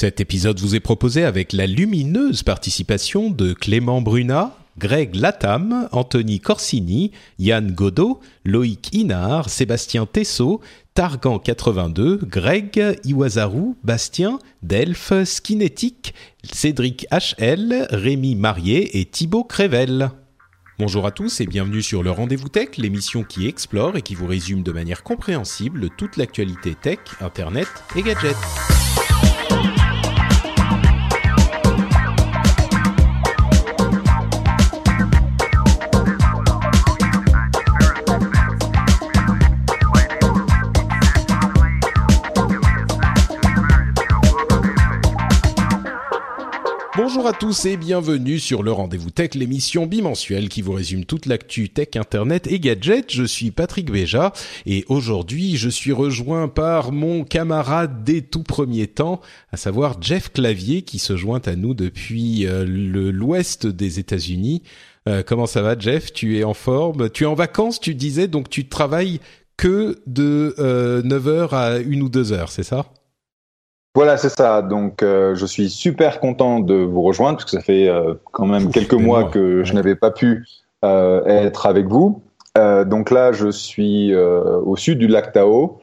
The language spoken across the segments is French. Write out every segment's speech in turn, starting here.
Cet épisode vous est proposé avec la lumineuse participation de Clément Brunat, Greg Latam, Anthony Corsini, Yann Godot, Loïc Inard, Sébastien Tessot, Targan82, Greg, Iwazaru, Bastien, Delph, Skinetic, Cédric HL, Rémi Marié et Thibaut Crével. Bonjour à tous et bienvenue sur le Rendez-vous Tech, l'émission qui explore et qui vous résume de manière compréhensible toute l'actualité tech, internet et gadgets. Bonjour à tous et bienvenue sur le Rendez-vous Tech, l'émission bimensuelle qui vous résume toute l'actu tech, internet et gadgets. Je suis Patrick Béja et aujourd'hui je suis rejoint par mon camarade des tout premiers temps, à savoir Jeff Clavier qui se joint à nous depuis euh, l'ouest des États-Unis. Euh, comment ça va Jeff? Tu es en forme? Tu es en vacances tu disais donc tu travailles que de euh, 9h à 1 ou 2 heures, c'est ça? Voilà, c'est ça. Donc, euh, je suis super content de vous rejoindre parce que ça fait euh, quand même Ouf, quelques mois mois, que je n'avais pas pu euh, être avec vous. Euh, donc là, je suis euh, au sud du lac Tao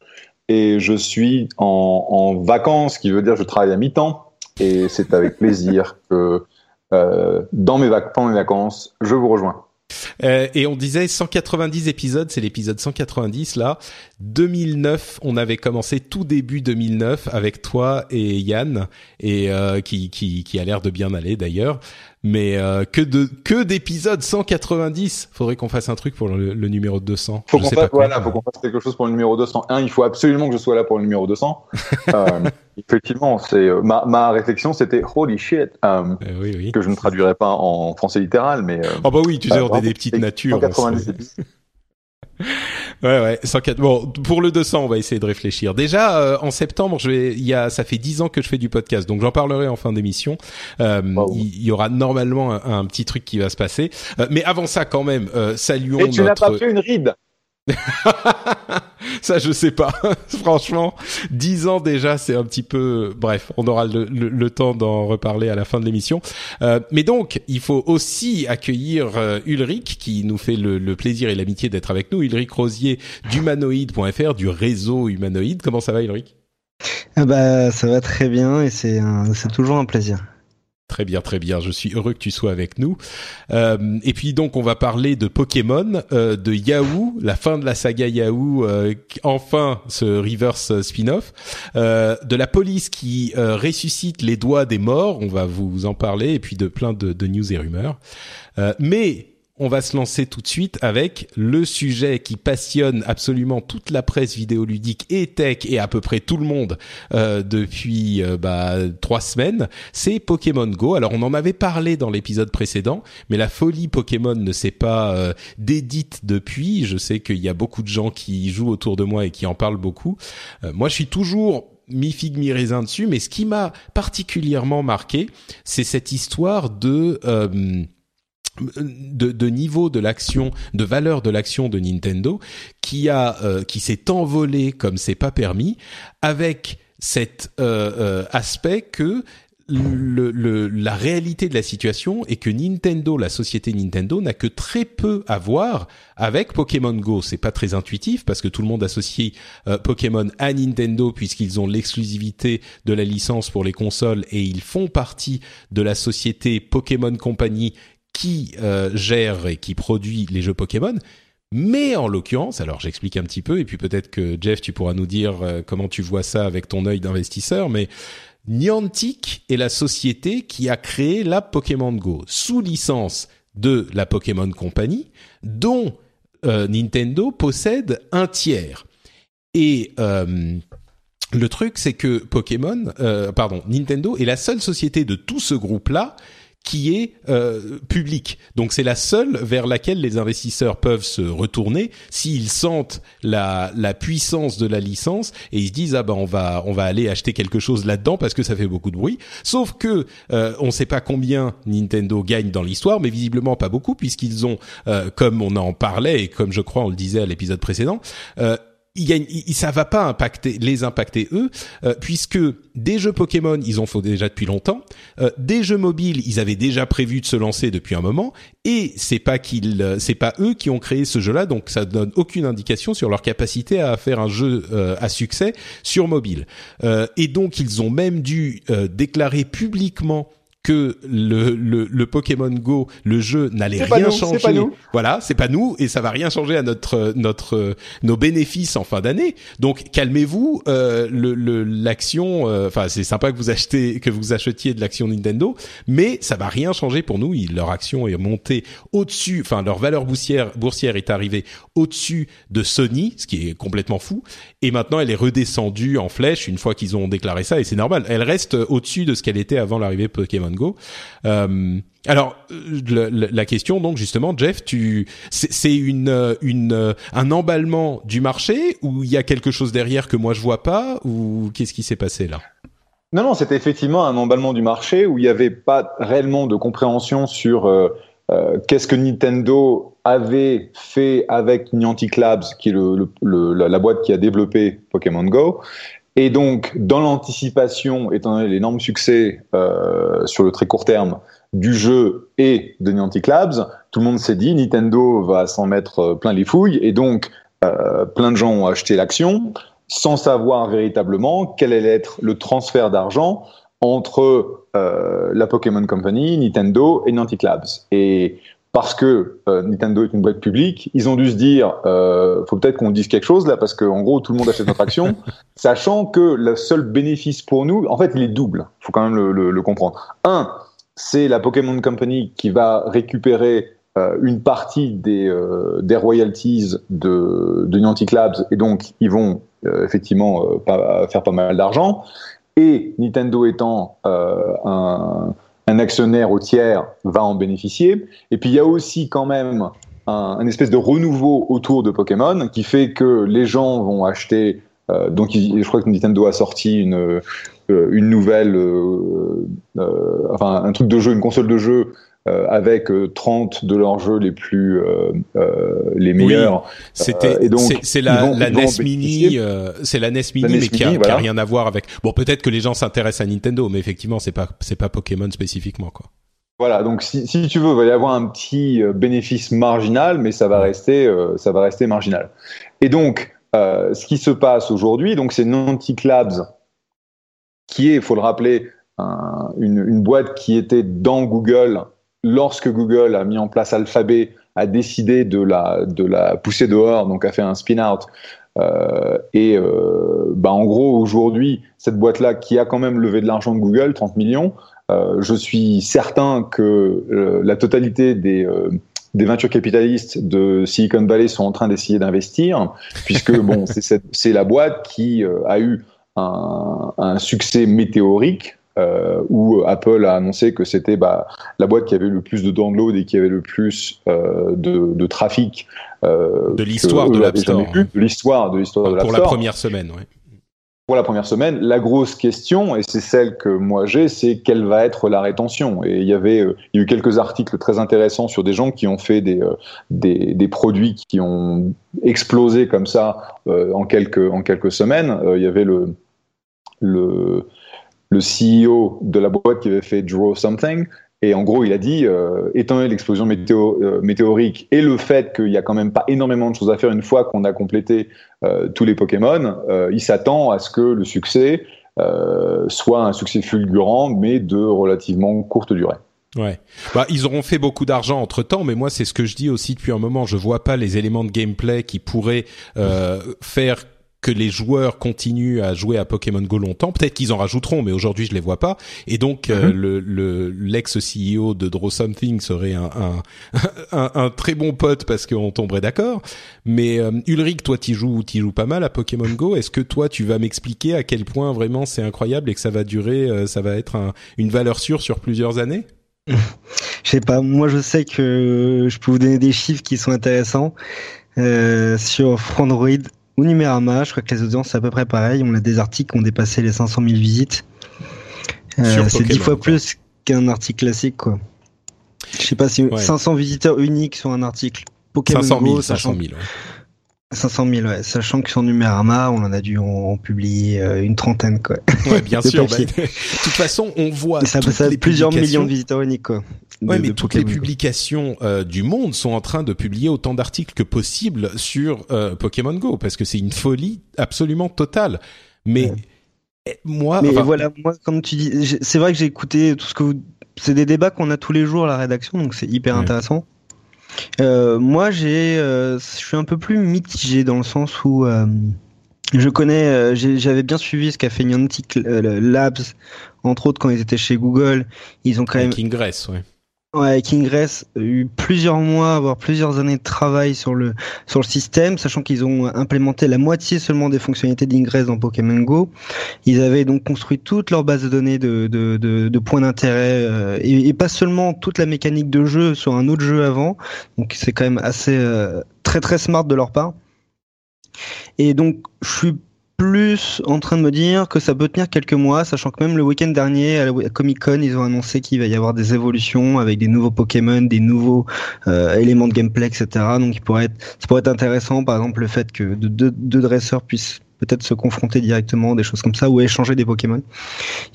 et je suis en, en vacances, ce qui veut dire que je travaille à mi-temps. Et c'est avec plaisir que euh, dans mes, vac- pendant mes vacances, je vous rejoins. Euh, et on disait 190 épisodes, c'est l'épisode 190 là. 2009, on avait commencé tout début 2009 avec toi et Yann et euh, qui qui qui a l'air de bien aller d'ailleurs. Mais euh, que de que d'épisodes 190. Faudrait qu'on fasse un truc pour le, le numéro 200. Faut qu'on fasse, voilà, faut qu'on fasse quelque chose pour le numéro 201. Il faut absolument que je sois là pour le numéro 200. euh, effectivement, c'est euh, ma, ma réflexion, c'était holy shit, euh, oui oui. que je ne traduirai pas en français littéral, mais Oh bah oui, tu sais, on euh, est des petites natures. on 190 se- épisodes. Ouais ouais, 104. Bon, pour le 200, on va essayer de réfléchir. Déjà euh, en septembre, je vais il y a ça fait 10 ans que je fais du podcast. Donc j'en parlerai en fin d'émission. Euh, Wow. Il y, aura normalement un, un petit truc qui va se passer. Euh, mais avant ça quand même, euh, saluons Et tu n'as notre pas fait une ride. Ça je sais pas. Franchement, 10 ans déjà, c'est un petit peu bref, on aura le, le- temps d'en reparler à la fin de l'émission. Euh, mais donc, il faut aussi accueillir euh, Ulrich qui nous fait le, le plaisir et l'amitié d'être avec nous. Ulrich Rosier d'humanoid.fr, du réseau humanoïde. Comment ça va Ulrich? Ah bah, ça va très bien et c'est c'est toujours un plaisir. Très bien, très bien. Je suis heureux que tu sois avec nous. Euh, et puis donc, on va parler de Pokémon, euh, de Yahoo, la fin de la saga Yahoo, euh, enfin ce reverse spin-off, euh, de la police qui euh, ressuscite les doigts des morts. On va vous en parler et puis de plein de, de news et rumeurs. Euh, mais on va se lancer tout de suite avec le sujet qui passionne absolument toute la presse vidéoludique et tech et à peu près tout le monde euh, depuis euh, bah, trois semaines. C'est Pokémon Go. Alors on en avait parlé dans l'épisode précédent, mais la folie Pokémon ne s'est pas euh, dédite depuis. Je sais qu'il y a beaucoup de gens qui jouent autour de moi et qui en parlent beaucoup. Euh, moi, je suis toujours mi figue mi raisin dessus, mais ce qui m'a particulièrement marqué, c'est cette histoire de de, de niveau de l'action, de valeur de l'action de Nintendo, qui a, euh, qui s'est envolé comme c'est pas permis, avec cet euh, euh, aspect que le, le- la réalité de la situation est que Nintendo, la société Nintendo, n'a que très peu à voir avec Pokémon Go. C'est pas très intuitif parce que tout le monde associe euh, Pokémon à Nintendo puisqu'ils ont l'exclusivité de la licence pour les consoles et ils font partie de la société Pokémon Company qui euh, gère et qui produit les jeux Pokémon. Mais en l'occurrence, alors j'explique un petit peu, et puis peut-être que Jeff, tu pourras nous dire euh, comment tu vois ça avec ton œil d'investisseur, mais Niantic est la société qui a créé la Pokémon Go sous licence de la Pokémon Company, dont euh, Nintendo possède un tiers. Et le truc, c'est que Pokémon, pardon, Nintendo est la seule société de tout ce groupe-là qui est euh, public. Donc c'est la seule vers laquelle les investisseurs peuvent se retourner s'ils sentent la, la puissance de la licence et ils se disent ah ben on va on va aller acheter quelque chose là-dedans parce que ça fait beaucoup de bruit. Sauf que euh, on ne sait pas combien Nintendo gagne dans l'histoire, mais visiblement pas beaucoup puisqu'ils ont, euh, comme on en parlait et comme je crois on le disait à l'épisode précédent, euh, il, ça va pas impacter les impacter eux euh, puisque des jeux Pokémon ils ont fait déjà depuis longtemps euh, des jeux mobiles ils avaient déjà prévu de se lancer depuis un moment et c'est pas qu'ils euh, c'est pas eux qui ont créé ce jeu là donc ça donne aucune indication sur leur capacité à faire un jeu à succès sur mobile. Et donc ils ont même dû déclarer publiquement que le, le, le Pokémon Go, le jeu n'allait rien changer. Pas nous. Voilà, c'est pas nous et ça va rien changer à notre notre nos bénéfices en fin d'année. Donc calmez-vous. Euh, le l'action, euh, enfin c'est sympa que vous achetez que vous achetiez de l'action Nintendo, mais ça va rien changer pour nous. leur action est montée au-dessus, enfin leur valeur boursière boursière est arrivée au-dessus de Sony, ce qui est complètement fou. Et maintenant elle est redescendue en flèche une fois qu'ils ont déclaré ça et c'est normal. Elle reste au-dessus de ce qu'elle était avant l'arrivée Pokémon euh, alors la question donc justement, Jeff, c'est une une un emballement du marché ou il y a quelque chose derrière que moi je vois pas ou qu'est-ce qui s'est passé là? Non non, c'était effectivement un emballement du marché où il n'y avait pas réellement de compréhension sur euh, euh, qu'est-ce que Nintendo avait fait avec Niantic Labs, qui est la boîte qui a développé Pokémon Go, et donc, dans l'anticipation, étant donné l'énorme succès euh, sur le très court terme du jeu et de Niantic Labs, tout le monde s'est dit Nintendo va s'en mettre euh, plein les fouilles, et donc euh, plein de gens ont acheté l'action sans savoir véritablement quel allait être le transfert d'argent entre euh, la Pokémon Company, Nintendo et Niantic Labs. Et parce que euh, Nintendo est une boîte publique, ils ont dû se dire, euh, faut peut-être qu'on dise quelque chose là, parce qu'en gros tout le monde achète notre action, sachant que le seul bénéfice pour nous, en fait, il est double. Faut quand même le, comprendre. Un, c'est la Pokémon Company qui va récupérer euh, une partie des, euh, des royalties de, de Niantic Labs, et donc ils vont effectivement faire pas mal d'argent. Et Nintendo étant un un actionnaire au tiers va en bénéficier. Et puis il y a aussi quand même un, espèce de renouveau autour de Pokémon qui fait que les gens vont acheter. Euh, donc je crois que Nintendo a sorti une, euh, une nouvelle, euh, enfin un truc de jeu, une console de jeu euh, avec 30 euh, de leurs jeux les plus euh, les meilleurs. C'était c'est la, la NES Mini, c'est la NES Mini mais qui a, rien à voir avec. Bon, peut-être que les gens s'intéressent à Nintendo, mais effectivement, c'est pas c'est pas Pokémon spécifiquement quoi. Voilà, donc si, si, tu veux, il va y avoir un petit bénéfice marginal, mais ça va rester, ça va rester marginal. Et donc, euh, ce qui se passe aujourd'hui, donc c'est Niantic Labs, qui est, il faut le rappeler, un, une, une, boîte qui était dans Google lorsque Google a mis en place Alphabet, a décidé de la, de la pousser dehors, donc a fait un spin-out. Euh, et euh, bah en gros, aujourd'hui, cette boîte-là, qui a quand même levé de l'argent de Google, 30 millions, euh, je suis certain que euh, la totalité des, des ventures capitalistes de Silicon Valley sont en train d'essayer d'investir, puisque bon, c'est la boîte qui a eu un, un succès météorique euh, où Apple a annoncé que c'était bah, la boîte qui avait le plus de downloads et qui avait le plus euh, de, de, trafic euh, de l'histoire de l'App Store. De l'histoire de l'histoire de Pour la première semaine, oui. Pour la première semaine, la grosse question, et c'est celle que moi j'ai, c'est quelle va être la rétention. Et il y avait, euh, il y a eu quelques articles très intéressants sur des gens qui ont fait des, des, des, produits qui ont explosé comme ça en quelques en quelques semaines. il y avait le le le CEO de la boîte qui avait fait Draw Something. Et en gros, il a dit, euh, étant donné l'explosion euh, météorique et le fait qu'il n'y a quand même pas énormément de choses à faire une fois qu'on a complété euh, tous les Pokémon, il s'attend à ce que le succès soit un succès fulgurant, mais de relativement courte durée. Ouais. Bah, ils auront fait beaucoup d'argent entre temps, mais moi, c'est ce que je dis aussi depuis un moment. Je vois pas les éléments de gameplay qui pourraient faire que les joueurs continuent à jouer à Pokémon Go longtemps. Peut-être qu'ils en rajouteront, mais aujourd'hui je les vois pas. Et donc Mhm. le le l'ex CEO de Draw Something serait un un, un, un très bon pote parce qu'on tomberait d'accord. Mais euh, Ulrich, toi tu joues tu joues pas mal à Pokémon Go. Est-ce que toi tu vas m'expliquer à quel point vraiment c'est incroyable et que ça va durer, euh, ça va être un- une valeur sûre sur plusieurs années? Je sais pas, moi je sais que je peux vous donner des chiffres qui sont intéressants. Euh, sur Frandroid ou Numérama, je crois que les audiences c'est à peu près pareil. On a des articles qui ont dépassé les 500 000 visites. Euh, c'est Pokémon, 10 fois plus qu'un article classique, quoi. Je sais pas si Ouais. 500 visiteurs uniques sur un article. Pokémon 500 000, Go, 500 sachant 000. ouais. 500 000, ouais. Sachant que sur Numérama, on en a dû en, en publier euh, une trentaine, quoi. Ouais, bien sûr. bah, de toute façon, on voit Et ça toutes ça les plusieurs millions de visiteurs uniques, quoi. Ouais, de- mais toutes les Pokémon publications euh, du monde sont en train de publier autant d'articles que possible sur euh, Pokémon Go parce que c'est une folie absolument totale. Mais Ouais. eh, moi, Mais enfin, voilà, moi, comme tu dis, c'est vrai que j'ai écouté tout ce que vous. C'est des débats qu'on a tous les jours à la rédaction, donc c'est hyper Ouais. intéressant. Euh, moi, j'ai, euh, je suis un peu plus mitigé dans le sens où euh, je connais, j'avais bien suivi ce qu'a fait Niantic Labs, entre autres quand ils étaient chez Google. Ils ont quand même Ingress, ouais. Ouais, avec Ingress, eu plusieurs mois, voire plusieurs années de travail sur le sur le système, sachant qu'ils ont implémenté la moitié seulement des fonctionnalités d'Ingress dans Pokémon Go. Ils avaient donc construit toute leur base de données de de, de, de points d'intérêt euh, et, et pas seulement toute la mécanique de jeu sur un autre jeu avant. Donc c'est quand même assez euh, très très smart de leur part. Et donc je suis plus en train de me dire que ça peut tenir quelques mois, sachant que même le week-end dernier à la Comic Con, ils ont annoncé qu'il va y avoir des évolutions avec des nouveaux Pokémon, des nouveaux euh, éléments de gameplay, etc. Donc il pourrait être, ça pourrait être intéressant, par exemple le fait que de- deux, dresseurs puissent peut-être se confronter directement, des choses comme ça, ou échanger des Pokémon.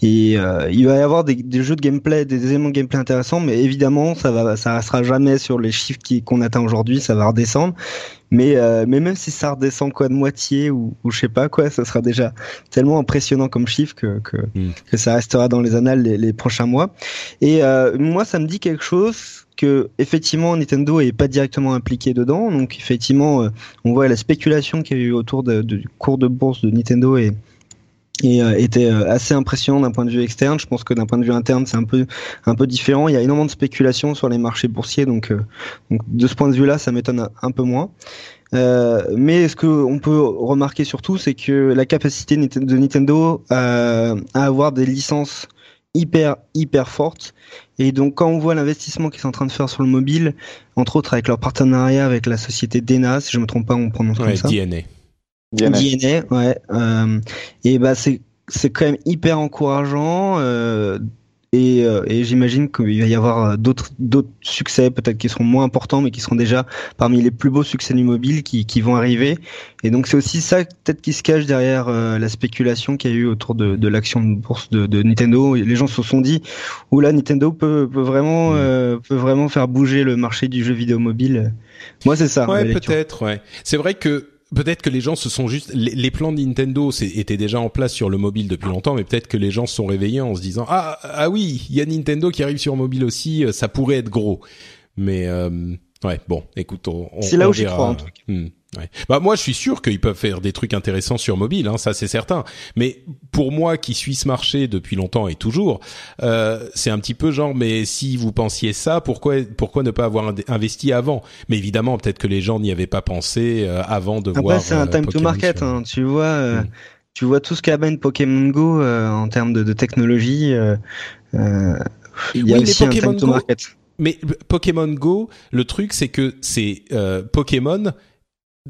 Et euh, il va y avoir des, des jeux de gameplay, des éléments de gameplay intéressants, mais évidemment ça va, ça restera jamais sur les chiffres qu'on atteint aujourd'hui, ça va redescendre. Mais, euh, mais même si ça redescend quoi de moitié ou, ou je sais pas quoi, ça sera déjà tellement impressionnant comme chiffre que, que, Mm. que ça restera dans les annales les, les prochains mois. Et euh, moi, ça me dit quelque chose que effectivement Nintendo est pas directement impliqué dedans. Donc effectivement, euh, on voit la spéculation qu'il y a eu autour de- du cours de bourse de Nintendo et et euh, était euh, assez impressionnant d'un point de vue externe. Je pense que d'un point de vue interne, c'est un peu un peu différent. Il y a énormément de spéculation sur les marchés boursiers, donc, euh, donc de ce point de vue-là, ça m'étonne un, peu moins. Euh, mais ce que on peut remarquer surtout, c'est que la capacité de Nintendo à, à avoir des licences hyper hyper fortes et donc quand on voit l'investissement qu'ils sont en train de faire sur le mobile entre autres avec leur partenariat avec la société Dena si je me trompe pas on prononce Ouais, comme ça DNA. DNA. DNA, ouais. Euh, et bah c'est c'est quand même hyper encourageant. Euh, et euh, et j'imagine qu'il va y avoir euh, d'autres d'autres succès peut-être qui seront moins importants mais qui seront déjà parmi les plus beaux succès du mobile qui qui vont arriver. Et donc c'est aussi ça peut-être qui se cache derrière euh, la spéculation qu'il y a eu autour de, de l'action de bourse de, de Nintendo. Les gens se sont dit, oula Nintendo peut peut vraiment Mm. euh, peut vraiment faire bouger le marché du jeu vidéo mobile. Moi c'est ça. Ouais, peut-être. Ouais. C'est vrai que peut-être que les gens se sont juste les, les plans de Nintendo étaient déjà en place sur le mobile depuis longtemps, mais peut-être que les gens se sont réveillés en se disant ah ah oui, il y a Nintendo qui arrive sur mobile aussi, euh, ça pourrait être gros. Mais euh, ouais, bon, écoute, on, on- C'est là on où j'y crois, en tout cas. Hmm, ouais. Bah moi, je suis sûr qu'ils peuvent faire des trucs intéressants sur mobile, hein, ça c'est certain. Mais pour moi, qui suis ce marché depuis longtemps et toujours, euh, c'est un petit peu genre, mais si vous pensiez ça, pourquoi pourquoi ne pas avoir investi avant? Mais évidemment, peut-être que les gens n'y avaient pas pensé euh, avant de Après, voir. c'est un euh, time to market. Hein. Tu vois, euh, Mm. tu vois tout ce qu'amène Pokémon Go euh, en termes de, de technologie. euh, euh, il y a Oui, aussi un Pokémon time to Go- market. Mais Pokémon Go, le truc c'est que c'est euh, Pokémon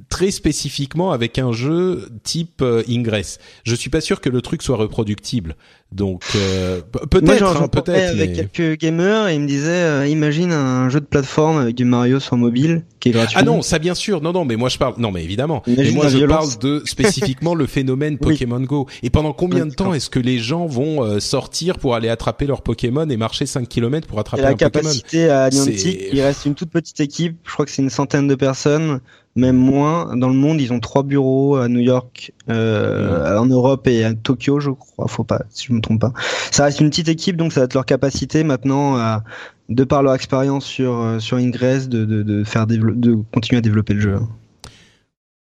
très spécifiquement avec un jeu type euh, Ingress. Je suis pas sûr que le truc soit reproductible. Donc euh, peut-être, hein, peut-être. avec mais- quelques gamers et ils me disaient, euh, imagine un jeu de plateforme avec du Mario sur mobile qui est gratuit. Ah non, ça bien sûr. Non, non, mais moi je parle. Non, mais évidemment. Mais moi la je violence. parle de spécifiquement le phénomène Oui. Pokémon Go. Et pendant combien de temps est-ce que les gens vont euh, sortir pour aller attraper leur Pokémon et marcher 5 km pour Et attraper la un Pokémon? capacité à Niantic, il reste une toute petite équipe. Je crois que c'est une centaine de personnes, même moins. Dans le monde, ils ont trois bureaux à New York, euh, en Europe et à Tokyo, je crois. Faut pas, si je me trompe pas. Ça reste une petite équipe, donc ça va être leur capacité maintenant à, de par leur expérience sur euh, sur Ingress, de, de, de faire de continuer à développer le jeu.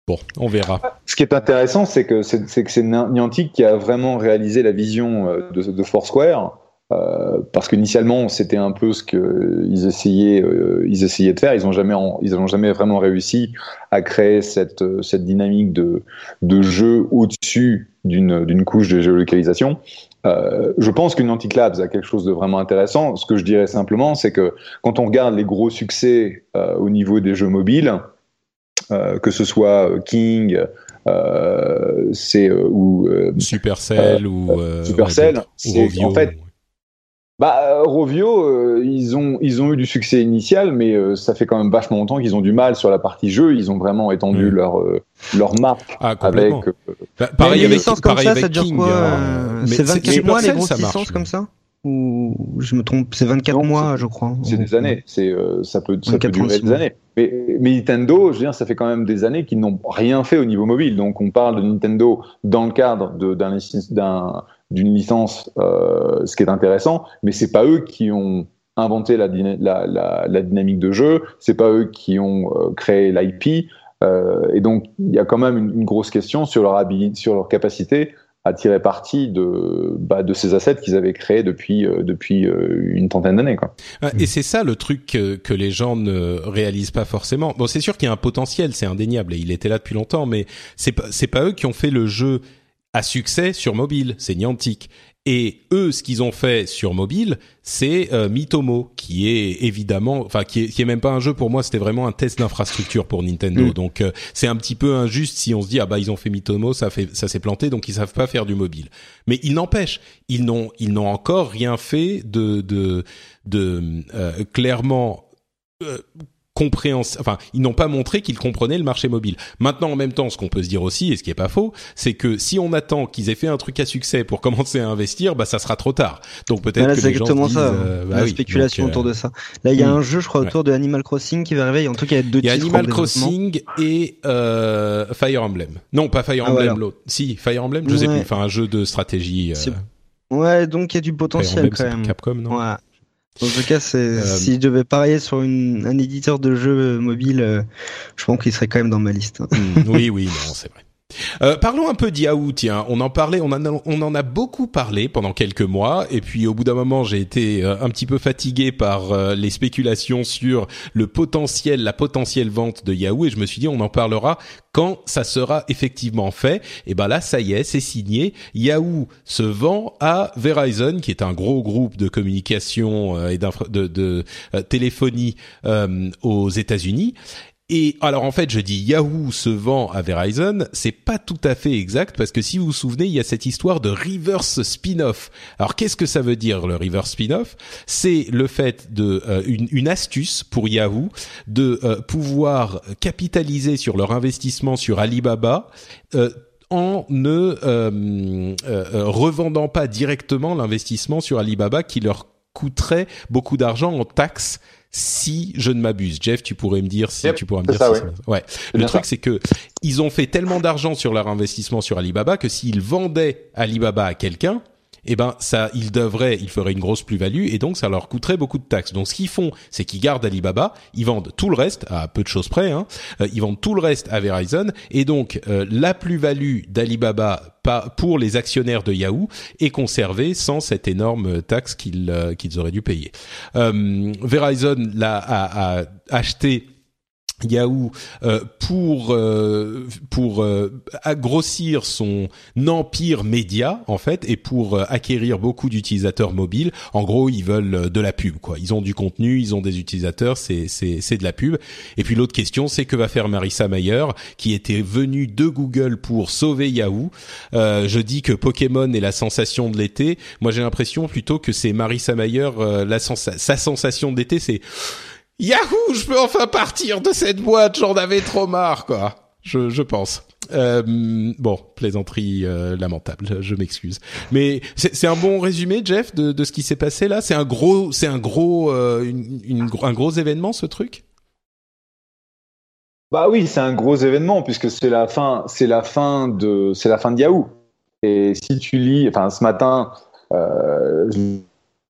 Bon, on verra. Ce qui est intéressant, c'est que c'est que c'est Niantic qui a vraiment réalisé la vision euh, de, de Foursquare. Euh, parce qu'initialement c'était un peu ce qu'ils essayaient, euh, ils essayaient de faire. Ils n'ont jamais, ils ont jamais vraiment réussi à créer cette, cette dynamique de, de jeu au-dessus d'une, couche de géolocalisation. Euh, je pense que Niantic Labs a quelque chose de vraiment intéressant. Ce que je dirais simplement, c'est que quand on regarde les gros succès euh, au niveau des jeux mobiles, euh, que ce soit euh, King, euh, c'est ou Supercell ou Supercell, c'est en fait bah, Rovio, ils ont ils ont eu du succès initial, mais ça fait quand même vachement longtemps qu'ils ont du mal sur la partie jeu. Ils ont vraiment étendu leur leur map ah, avec. Bah, pareil avec, comme ça, ça dure quoi C'est 24 mois les grosses licences comme ça ou je me trompe C'est 24 mois, je crois. C'est des années. C'est ça peut ça peut durer des années. Mais, Nintendo, je veux dire, ça fait quand même des années qu'ils n'ont rien fait au niveau mobile. Donc on parle de Nintendo dans le cadre d'une licence, euh, ce qui est intéressant, mais c'est pas eux qui ont inventé la, la, la, dynamique de jeu, c'est pas eux qui ont euh, créé l'IP, euh, et donc il y a quand même une, grosse question sur leur, sur leur capacité à tirer parti de, bah, de ces assets qu'ils avaient créés depuis, depuis une trentaine d'années. Et c'est ça le truc que, que, les gens ne réalisent pas forcément. Bon, c'est sûr qu'il y a un potentiel, c'est indéniable, et il était là depuis longtemps, mais c'est pas, c'est pas eux qui ont fait le jeu à succès sur mobile, c'est Niantic. Et eux, ce qu'ils ont fait sur mobile, c'est euh, Mitomo, qui est évidemment, enfin qui est, qui est même pas un jeu pour moi, c'était vraiment un test d'infrastructure pour Nintendo. Mm. Donc euh, c'est un petit peu injuste si on se dit ah bah ils ont fait Mitomo, ça fait ça s'est planté, donc ils savent pas faire du mobile. Mais il n'empêche, ils n'ont ils n'ont encore rien fait de de de euh, clairement compréhension, enfin, ils n'ont pas montré qu'ils comprenaient le marché mobile. Maintenant, en même temps, ce qu'on peut se dire aussi, et ce qui est pas faux, c'est que si on attend qu'ils aient fait un truc à succès pour commencer à investir, bah ça sera trop tard. Donc peut-être que les gens euh, bah la spéculation autour de ça. Là, il y a un jeu, je crois, autour de Animal Crossing qui va arriver. En tout cas, il y a deux Il y a Animal Crossing et euh, Fire Emblem. Non, pas Fire ah, Emblem, l'autre. Si, Fire Emblem, je sais plus. Enfin, un jeu de stratégie. Euh... Ouais, donc il y a du potentiel quand même. Capcom, non? Ouais. En tout cas, c'est, euh, si je devais parier sur une, un éditeur de jeux mobile, euh, je pense qu'il serait quand même dans ma liste. Hein. Oui, oui, non, c'est vrai. Euh, parlons un peu d'Yahoo, tiens. On en parlait, on, en a, en a beaucoup parlé pendant quelques mois, et puis au bout d'un moment, j'ai été euh, un petit peu fatigué par euh, les spéculations sur le potentiel, la potentielle vente de Yahoo, et je me suis dit, on en parlera quand ça sera effectivement fait. Et ben là, ça y est, c'est signé. Yahoo se vend à Verizon, qui est un gros groupe de communication et de, de téléphonie aux États-Unis. Et alors en fait, je dis Yahoo se vend à Verizon, c'est pas tout à fait exact parce que si vous vous souvenez, il y a cette histoire de reverse spin-off. Alors qu'est-ce que ça veut dire le reverse spin-off? C'est le fait de euh, une, astuce pour Yahoo de euh, pouvoir capitaliser sur leur investissement sur Alibaba. Euh, en ne revendant pas directement l'investissement sur Alibaba qui leur coûterait beaucoup d'argent en taxes si je ne m'abuse. Jeff, tu pourrais me dire si tu pourrais me dire ça, si ouais. Le truc c'est que ils ont fait tellement d'argent sur leur investissement sur Alibaba que s'ils vendaient Alibaba à quelqu'un, eh ben ça, ils devraient, ils feraient une grosse plus-value et donc ça leur coûterait beaucoup de taxes. Donc ce qu'ils font, c'est qu'ils gardent Alibaba, ils vendent tout le reste à peu de choses près, hein, euh, ils vendent tout le reste à Verizon et donc euh, la plus-value d'Alibaba pour les actionnaires de Yahoo est conservée sans cette énorme taxe qu'ils euh, auraient dû payer. Verizon l'a a, a acheté Yahoo euh, pour euh, pour euh, grossir son empire média en fait et pour acquérir beaucoup d'utilisateurs mobiles. En gros, ils veulent de la pub quoi. Ils ont du contenu, ils ont des utilisateurs, c'est c'est c'est de la pub. Et puis l'autre question, c'est que va faire Marissa Mayer qui était venue de Google pour sauver Yahoo. je dis que Pokémon est la sensation de l'été. Moi, j'ai l'impression plutôt que c'est Marissa Mayer la sa sensation d'été, c'est Yahoo, je peux enfin partir de cette boîte, j'en avais trop marre, quoi. Je, pense. Euh, bon, plaisanterie euh, lamentable, je m'excuse. Mais c'est un bon résumé, Jeff, de, ce qui s'est passé là? C'est un gros, c'est un gros, euh, un gros événement, ce truc? Bah oui, c'est un gros événement puisque c'est la fin, c'est la fin de, c'est la fin de Yahoo. Et si tu lis, enfin, ce matin, je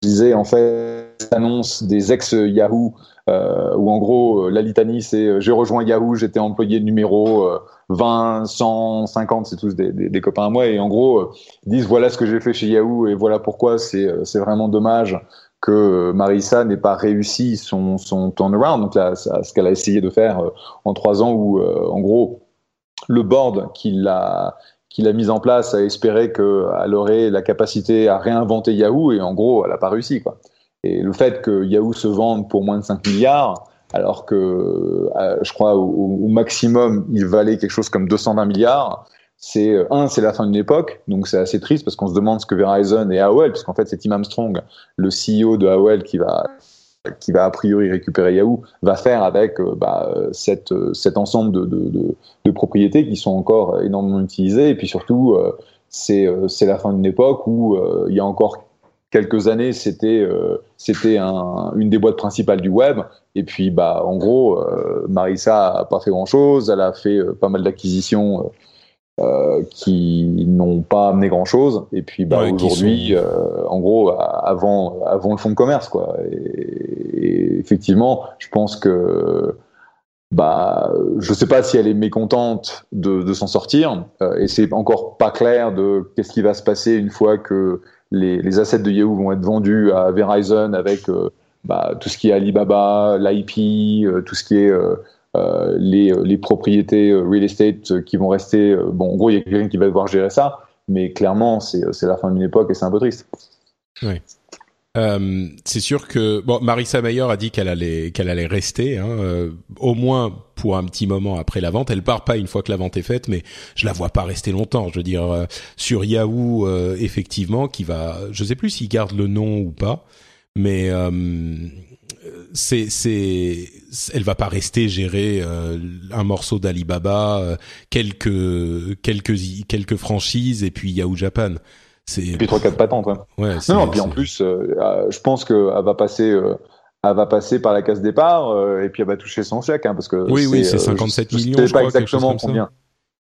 disais en fait annonces des ex-Yahoo, euh, où en gros, la litanie, c'est j'ai rejoint Yahoo, j'étais employé numéro 20, 100, 50, c'est tous des, des, copains à moi, et en gros, ils disent voilà ce que j'ai fait chez Yahoo, et voilà pourquoi c'est vraiment dommage que Marissa n'ait pas réussi son, son turnaround, donc là, ce qu'elle a essayé de faire en trois ans, où en gros, le board qui l'a qu'il a mis en place a espéré qu'elle aurait la capacité à réinventer Yahoo et en gros, elle n'a pas réussi. Quoi. Et le fait que Yahoo se vende pour moins de 5 milliards, alors que euh, je crois au, maximum il valait quelque chose comme 220 milliards, c'est euh, un, c'est la fin d'une époque, donc c'est assez triste parce qu'on se demande ce que Verizon et AOL, puisqu'en fait c'est Tim Armstrong, le CEO de AOL, qui va qui va a priori récupérer Yahoo, va faire avec euh, bah, cette, cet ensemble de, de, de, propriétés qui sont encore énormément utilisées. Et puis surtout, c'est la fin d'une époque où il y a encore quelques années, c'était c'était un, une des boîtes principales du web. Et puis, bah, en gros, Marissa a pas fait grand-chose. Elle a fait pas mal d'acquisitions euh, qui n'ont pas amené grand chose et puis bah, aujourd'hui euh, en gros avant avant le fonds de commerce quoi et, effectivement je pense que bah je sais pas si elle est mécontente de, de s'en sortir euh, et c'est encore pas clair de qu'est-ce qui va se passer une fois que les, les assets de Yahoo vont être vendus à Verizon avec bah, tout ce qui est Alibaba, l'IP, tout ce qui est euh, les, euh, les, propriétés euh, real estate qui vont rester. bon, en gros, il y a quelqu'un qui va devoir gérer ça, mais clairement, c'est la fin d'une époque et c'est un peu triste. Oui. Euh, c'est sûr que bon, Marissa Mayer a dit qu'elle allait qu'elle allait rester, hein, au moins pour un petit moment après la vente. Elle part pas une fois que la vente est faite, mais je la vois pas rester longtemps. Je veux dire sur Yahoo, effectivement, qui va, je sais plus s'il garde le nom ou pas, mais c'est c'est elle va pas rester gérer euh, un morceau d'Alibaba, euh, quelques quelques quelques franchises et puis Yahoo Japan. Et puis trois quatre patentes. Ouais. ouais non, puis en plus, euh, je pense qu'elle va passer. elle va passer par la case départ et puis elle va toucher son chèque hein, parce que oui oui c'est 57 millions je, sais pas exactement combien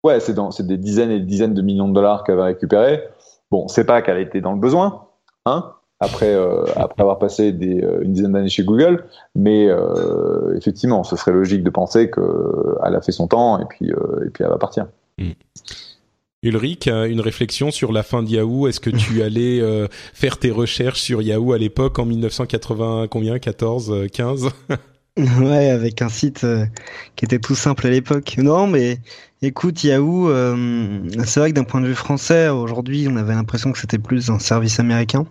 ouais c'est dans c'est des dizaines et des dizaines de millions de dollars qu'elle va récupérer bon c'est pas qu'elle était dans le besoin hein après, euh, après avoir passé des, euh, une dizaine d'années chez Google. Mais euh, effectivement, ce serait logique de penser qu'elle a fait son temps et puis, et puis elle va partir. Mm. Ulrich, une réflexion sur la fin de Yahoo. Est-ce que tu allais faire tes recherches sur Yahoo à l'époque en 1980, combien 14, 15 Ouais, avec un site qui était tout simple à l'époque. Non, mais écoute, Yahoo, c'est vrai que d'un point de vue français, aujourd'hui, on avait l'impression que c'était plus un service américain.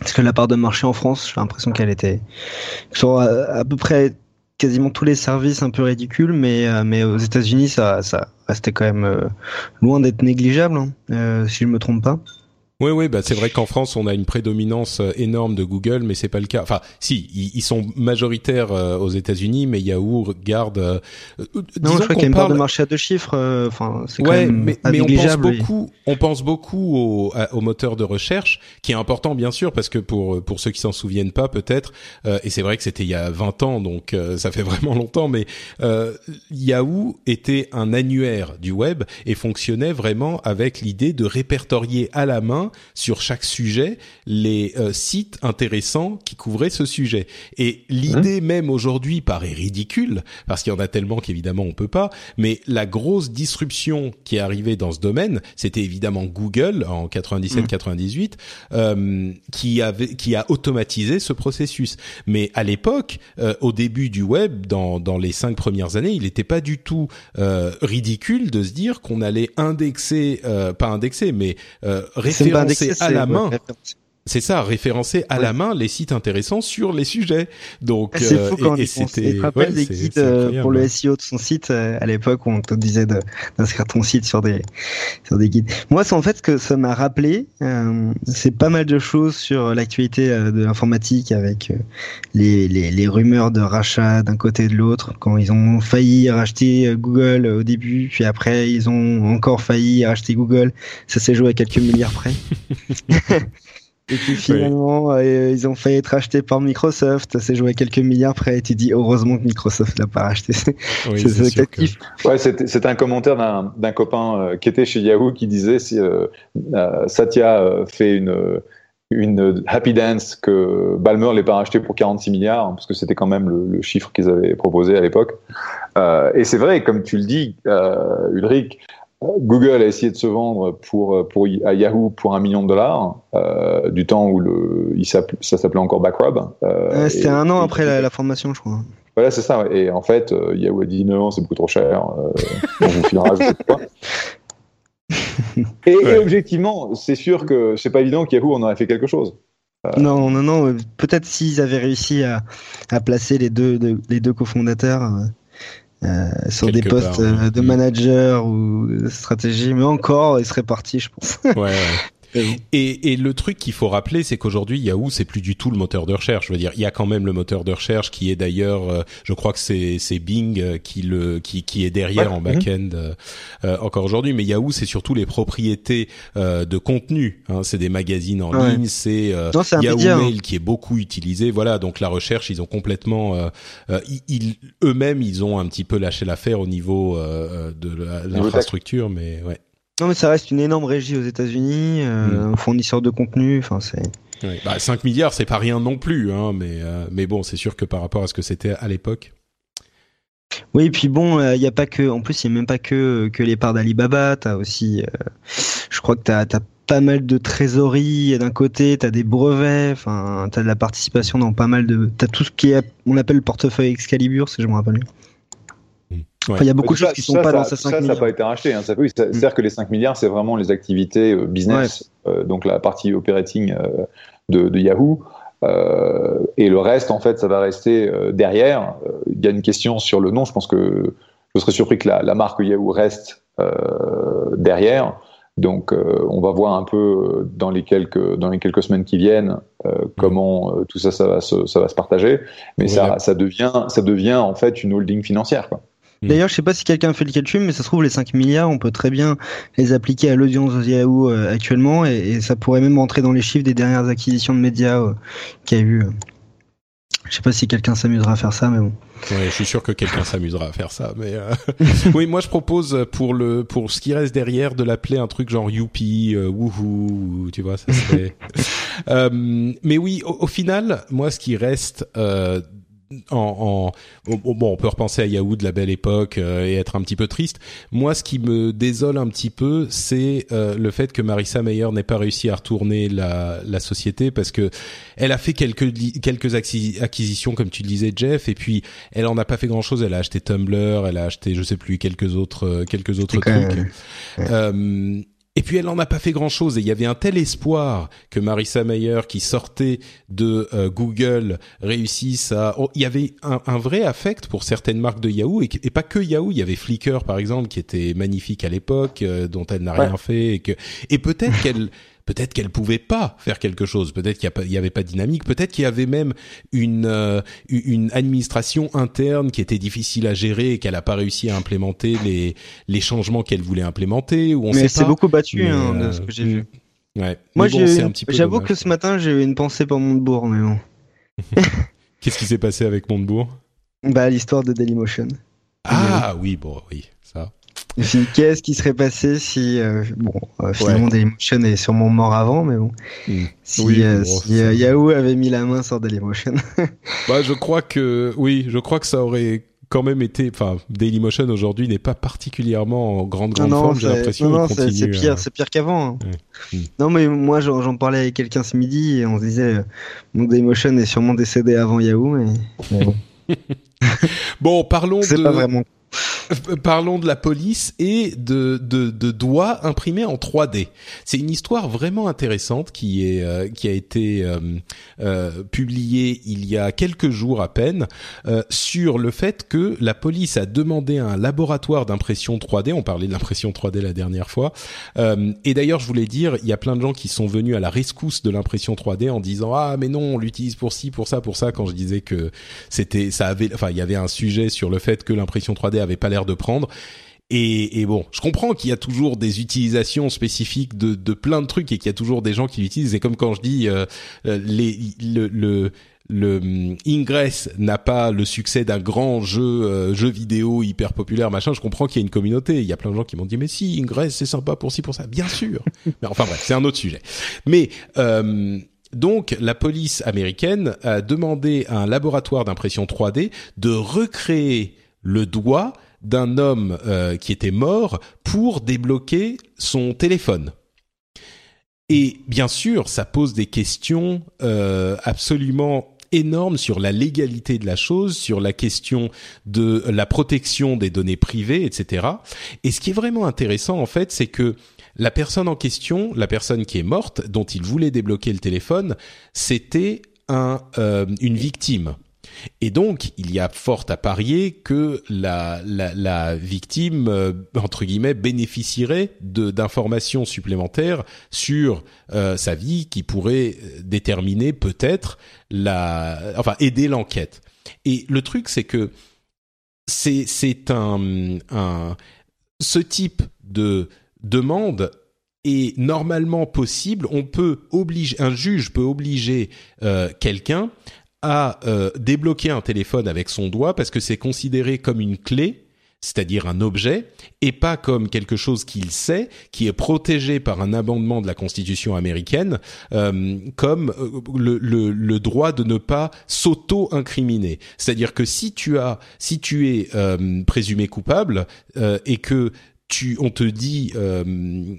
Parce que la part de marché en France, j'ai l'impression qu'elle était sur à, peu près quasiment tous les services un peu ridicules, mais, euh, mais aux États-Unis, ça, ça restait quand même euh, loin d'être négligeable, hein, euh, si je me trompe pas. Oui, oui, bah c'est vrai qu'en France on a une prédominance euh, énorme de Google, mais c'est pas le cas. Enfin, si, ils, sont majoritaires euh, aux États-Unis, mais Yahoo garde. Euh, non, je crois qu'il y a une part de marché à deux chiffres. Enfin, c'est quand même mais, mais on pense beaucoup, on pense beaucoup au, au, moteur de recherche, qui est important bien sûr, parce que pour pour ceux qui s'en souviennent pas peut-être, et c'est vrai que c'était il y a 20 ans, donc ça fait vraiment longtemps, mais Yahoo était un annuaire du web et fonctionnait vraiment avec l'idée de répertorier à la main sur chaque sujet les euh, sites intéressants qui couvraient ce sujet. Et l'idée mmh. même aujourd'hui paraît ridicule parce qu'il y en a tellement qu'évidemment on peut pas. Mais la grosse disruption qui est arrivée dans ce domaine, c'était évidemment Google en 97-98 mmh. euh, qui avait qui a automatisé ce processus. Mais à l'époque, euh, au début du web, dans dans les cinq premières années, il n'était pas du tout ridicule de se dire qu'on allait indexer, pas indexer, mais référencer à la main. C'est ça, référencer à la main les sites intéressants sur les sujets. Donc, c'est fou euh, quand et, c'était. rappelle des guides euh, pour le SEO de son site euh, à l'époque où on te disait d'inscrire ton site sur des sur des guides. Moi, c'est en fait ce que ça m'a rappelé. c'est pas mal de choses sur l'actualité de l'informatique avec les, les, les rumeurs de rachat d'un côté et de l'autre quand ils ont failli racheter Google au début, puis après ils ont encore failli racheter Google. Ça s'est joué à quelques milliards près. Et puis finalement, euh, ils ont failli être achetés par Microsoft. Ça s'est joué quelques milliards près. Et tu dis heureusement que Microsoft l'a pas racheté. Oui, c'est que... Ouais, c'était un commentaire d'un copain euh, qui était chez Yahoo qui disait si euh, Satya fait une une Happy Dance que Balmer l'ait pas racheté pour 46 milliards, parce que c'était quand même le, chiffre qu'ils avaient proposé à l'époque. Euh, et c'est vrai, comme tu le dis, euh, Ulrich, Google a essayé de se vendre pour, pour à Yahoo pour un million de dollars, euh, du temps où le, il ça s'appelait encore Backrub. Euh, C'était un an après la, la, formation, je crois. Voilà, c'est ça. Et en fait, euh, Yahoo a dit non, c'est beaucoup trop cher. Euh, on vous filera, je sais pas. Et, et, objectivement, c'est sûr que c'est pas évident qu'Yahoo en aurait fait quelque chose. Euh, non, non, non. Peut-être s'ils avaient réussi à, à, placer les deux, de, les deux cofondateurs euh, sur des postes de manager ou stratégie, mais encore, ils seraient partis, je pense. ouais. ouais. Et, et, le truc qu'il faut rappeler, c'est qu'aujourd'hui Yahoo, c'est plus du tout le moteur de recherche. Je veux dire, il y a quand même le moteur de recherche qui est d'ailleurs, euh, je crois que c'est c'est Bing euh, qui le qui qui est derrière en back-end euh, encore aujourd'hui. Mais Yahoo, c'est surtout les propriétés de contenu. Hein. C'est des magazines en ligne, c'est Yahoo hein. Mail qui est beaucoup utilisé. Voilà, donc la recherche, ils ont complètement, ils, eux-mêmes, ils ont un petit peu lâché l'affaire au niveau de l'infrastructure, mais ouais. Non, mais ça reste une énorme régie aux États-Unis, euh, mm. un fournisseur de contenu. Enfin, c'est. Oui. Bah, 5 milliards, c'est pas rien non plus, hein, mais euh, mais bon, c'est sûr que par rapport à ce que c'était à l'époque. Oui, et puis bon, il euh, n'y a pas que, en plus, il n'y a même pas que que les parts d'Alibaba. T'as aussi, je crois que t'as as pas mal de trésorerie d'un côté, t'as des brevets, enfin, t'as de la participation dans pas mal de, t'as tout ce qui est, on appelle le portefeuille Excalibur, si je me rappelle bien il y a beaucoup de choses qui sont pas dans ces 5 ça, milliards. Ça n'a pas été racheté. Hein. Ça, oui, mm. C'est-à-dire que les 5 milliards, c'est vraiment les activités euh, business, euh, donc la partie operating euh, de, de, Yahoo. Euh, et le reste, en fait, ça va rester derrière. Il y a une question sur le nom. Je pense que je serais surpris que la, la marque Yahoo reste derrière. Donc, on va voir un peu dans les quelques dans les quelques semaines qui viennent comment tout ça ça va se ça va se partager. Mais ça ça devient ça devient en fait une holding financière quoi. Mm. D'ailleurs, je sais pas si quelqu'un fait le calcul, mais ça se trouve, les 5 milliards, on peut très bien les appliquer à l'audience de Yahoo euh, actuellement, et, ça pourrait même rentrer dans les chiffres des dernières acquisitions de médias euh, qu'il y a eu. Je sais pas si quelqu'un s'amusera à faire ça, mais bon. Ouais, je suis sûr que quelqu'un s'amusera à faire ça, mais euh, oui, moi je propose pour le pour ce qui reste derrière de l'appeler un truc genre youpi, wouhou, tu vois, ça serait. mais oui, au, au, final, moi ce qui reste en, en, bon, on peut repenser à Yahoo de la belle époque euh, et être un petit peu triste. Moi, ce qui me désole un petit peu, c'est euh, le fait que Marissa Meyer n'ait pas réussi à retourner la, la société parce que elle a fait quelques quelques acquisitions, comme tu le disais, Jeff, et puis elle en a pas fait grand chose. Elle a acheté Tumblr, elle a acheté, je sais plus, quelques autres euh, quelques autres trucs. Et puis elle n'en a pas fait grand-chose. Et il y avait un tel espoir que Marissa Mayer, qui sortait de euh, Google, réussisse à... Oh, il y avait un, un, vrai affect pour certaines marques de Yahoo, et, et, pas que Yahoo. Il y avait Flickr, par exemple, qui était magnifique à l'époque, euh, dont elle n'a rien fait. Et, que... et peut-être qu'elle peut-être qu'elle pouvait pas faire quelque chose, peut-être qu'il n'y avait pas de dynamique, peut-être qu'il y avait même une euh, une administration interne qui était difficile à gérer et qu'elle n'a pas réussi à implémenter les les changements qu'elle voulait implémenter. Ou on mais c'est beaucoup battu hein, de ce que j'ai vu. Ouais. Moi, j'avoue que ce matin, j'ai eu une pensée pour Montebourg, mais bon. Qu'est-ce qui s'est passé avec Montebourg? Bah, l'histoire de Dailymotion. Ah oui, bon, oui. Qu'est-ce qui serait passé si euh, bon euh, finalement Dailymotion est sûrement mort avant mais bon. Hmm. si, euh, Yahoo avait mis la main sur Dailymotion. Bah je crois que oui je crois que ça aurait quand même été enfin Dailymotion aujourd'hui n'est pas particulièrement en grande grande forme j'ai l'impression non, c'est pire c'est pire qu'avant hein. hmm. non mais moi j'en parlais avec quelqu'un ce midi et on se disait mon Dailymotion est sûrement décédé avant Yahoo mais, bon. Bon parlons de c'est pas vraiment Parlons de la police et de, de, de doigts imprimés en 3D. C'est une histoire vraiment intéressante qui est euh, qui a été euh, euh, publiée il y a quelques jours à peine euh, sur le fait que la police a demandé à un laboratoire d'impression 3D. On parlait de l'impression 3D la dernière fois. et d'ailleurs, je voulais dire, il y a plein de gens qui sont venus à la rescousse de l'impression 3D en disant ah mais non, on l'utilise pour ci, pour ça, pour ça. Quand je disais que c'était ça avait, enfin il y avait un sujet sur le fait que l'impression 3D avait pas l'air de prendre. Et, et, bon, je comprends qu'il y a toujours des utilisations spécifiques de, de plein de trucs et qu'il y a toujours des gens qui l'utilisent. Et comme quand je dis euh, euh, les, le, le, le hum, Ingress n'a pas le succès d'un grand jeu euh, jeu vidéo hyper populaire machin je comprends qu'il y a une communauté il y a plein de gens qui m'ont dit mais si Ingress c'est sympa pour ci pour ça bien sûr mais enfin bref c'est un autre sujet mais euh, donc la police américaine a demandé à un laboratoire d'impression 3D de recréer le doigt d'un homme euh, qui était mort pour débloquer son téléphone. Et bien sûr, ça pose des questions euh, absolument énormes sur la légalité de la chose, sur la question de la protection des données privées, etc. Et ce qui est vraiment intéressant, en fait, c'est que la personne en question, la personne qui est morte, dont il voulait débloquer le téléphone, c'était euh, une victime. Et donc, il y a fort à parier que la, victime, euh, entre guillemets, bénéficierait d'informations supplémentaires sur euh, sa vie qui pourraient déterminer peut-être la, enfin, aider l'enquête. Et le truc, c'est que c'est un, ce type de demande est normalement possible. On peut obliger, un juge peut obliger euh, quelqu'un à euh, débloquer un téléphone avec son doigt parce que c'est considéré comme une clé, c'est-à-dire un objet, et pas comme quelque chose qu'il sait, qui est protégé par un amendement de la Constitution américaine, euh, comme le, le, le, droit de ne pas s'auto-incriminer. C'est-à-dire que si tu as, si tu es présumé coupable et que on te dit, euh,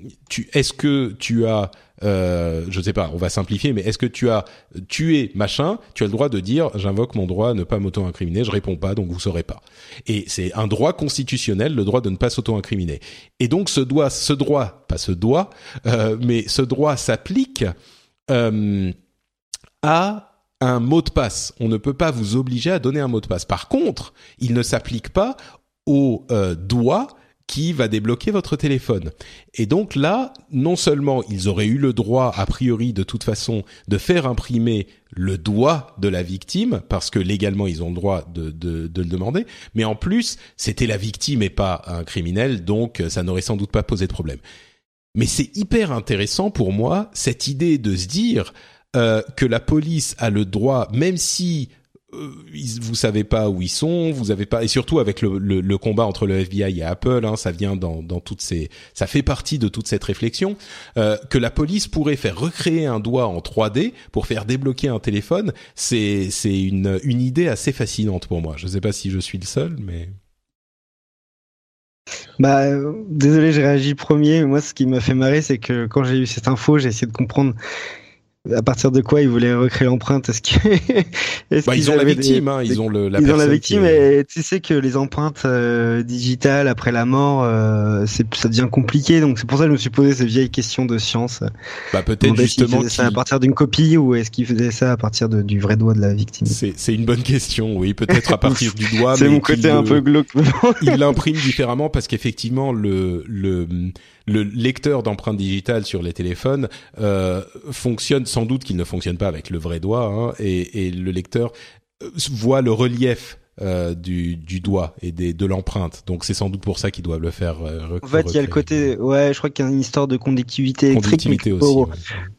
est-ce que tu as, euh, je sais pas, on va simplifier, mais est-ce que tu as tué machin Tu as le droit de dire, j'invoque mon droit à ne pas m'auto-incriminer, je réponds pas, donc vous saurez pas. Et c'est un droit constitutionnel, le droit de ne pas s'auto-incriminer. Et donc ce droit, ce droit, pas ce droit, euh, mais ce droit s'applique euh, à un mot de passe. On ne peut pas vous obliger à donner un mot de passe. Par contre, il ne s'applique pas au euh, doigt qui va débloquer votre téléphone. Et donc là, non seulement ils auraient eu le droit, a priori, de toute façon, de faire imprimer le doigt de la victime, parce que légalement ils ont le droit de, de, de le demander, mais en plus, c'était la victime et pas un criminel, donc ça n'aurait sans doute pas posé de problème. Mais c'est hyper intéressant pour moi, cette idée de se dire euh, que la police a le droit, même si euh, vous savez pas où ils sont, vous avez pas et surtout avec le, le, le combat entre le FBI et Apple, hein, ça vient dans, dans toutes ces, ça fait partie de toute cette réflexion euh, que la police pourrait faire recréer un doigt en 3D pour faire débloquer un téléphone. C'est c'est une une idée assez fascinante pour moi. Je sais pas si je suis le seul, mais bah, désolé, j'ai réagi premier. Moi, ce qui m'a fait marrer, c'est que quand j'ai eu cette info, j'ai essayé de comprendre à partir de quoi ils voulaient recréer l'empreinte? Est-ce est bah, ils ont la victime, hein, ils ont le, la ils ont la victime et tu sais que les empreintes euh, digitales après la mort, euh, ça devient compliqué. Donc c'est pour ça que je me suis posé ces vieilles questions de science. Bah peut-être justement ça à partir d'une copie ou est-ce qu'ils faisaient ça à partir de, du vrai doigt de la victime? C'est c'est une bonne question. Oui, peut-être à partir du doigt. c'est mon côté un peu glauque. il l'imprime différemment parce qu'effectivement le le le lecteur d'empreintes digitales sur les téléphones euh, fonctionne sans doute qu'il ne fonctionne pas avec le vrai doigt hein, et, et, le lecteur euh, voit le relief euh, du, du, doigt et des, de l'empreinte. Donc c'est sans doute pour ça qu'ils doivent le faire. Euh, en fait, il y a le côté, ouais, je crois qu'il y a une histoire de conductivité électrique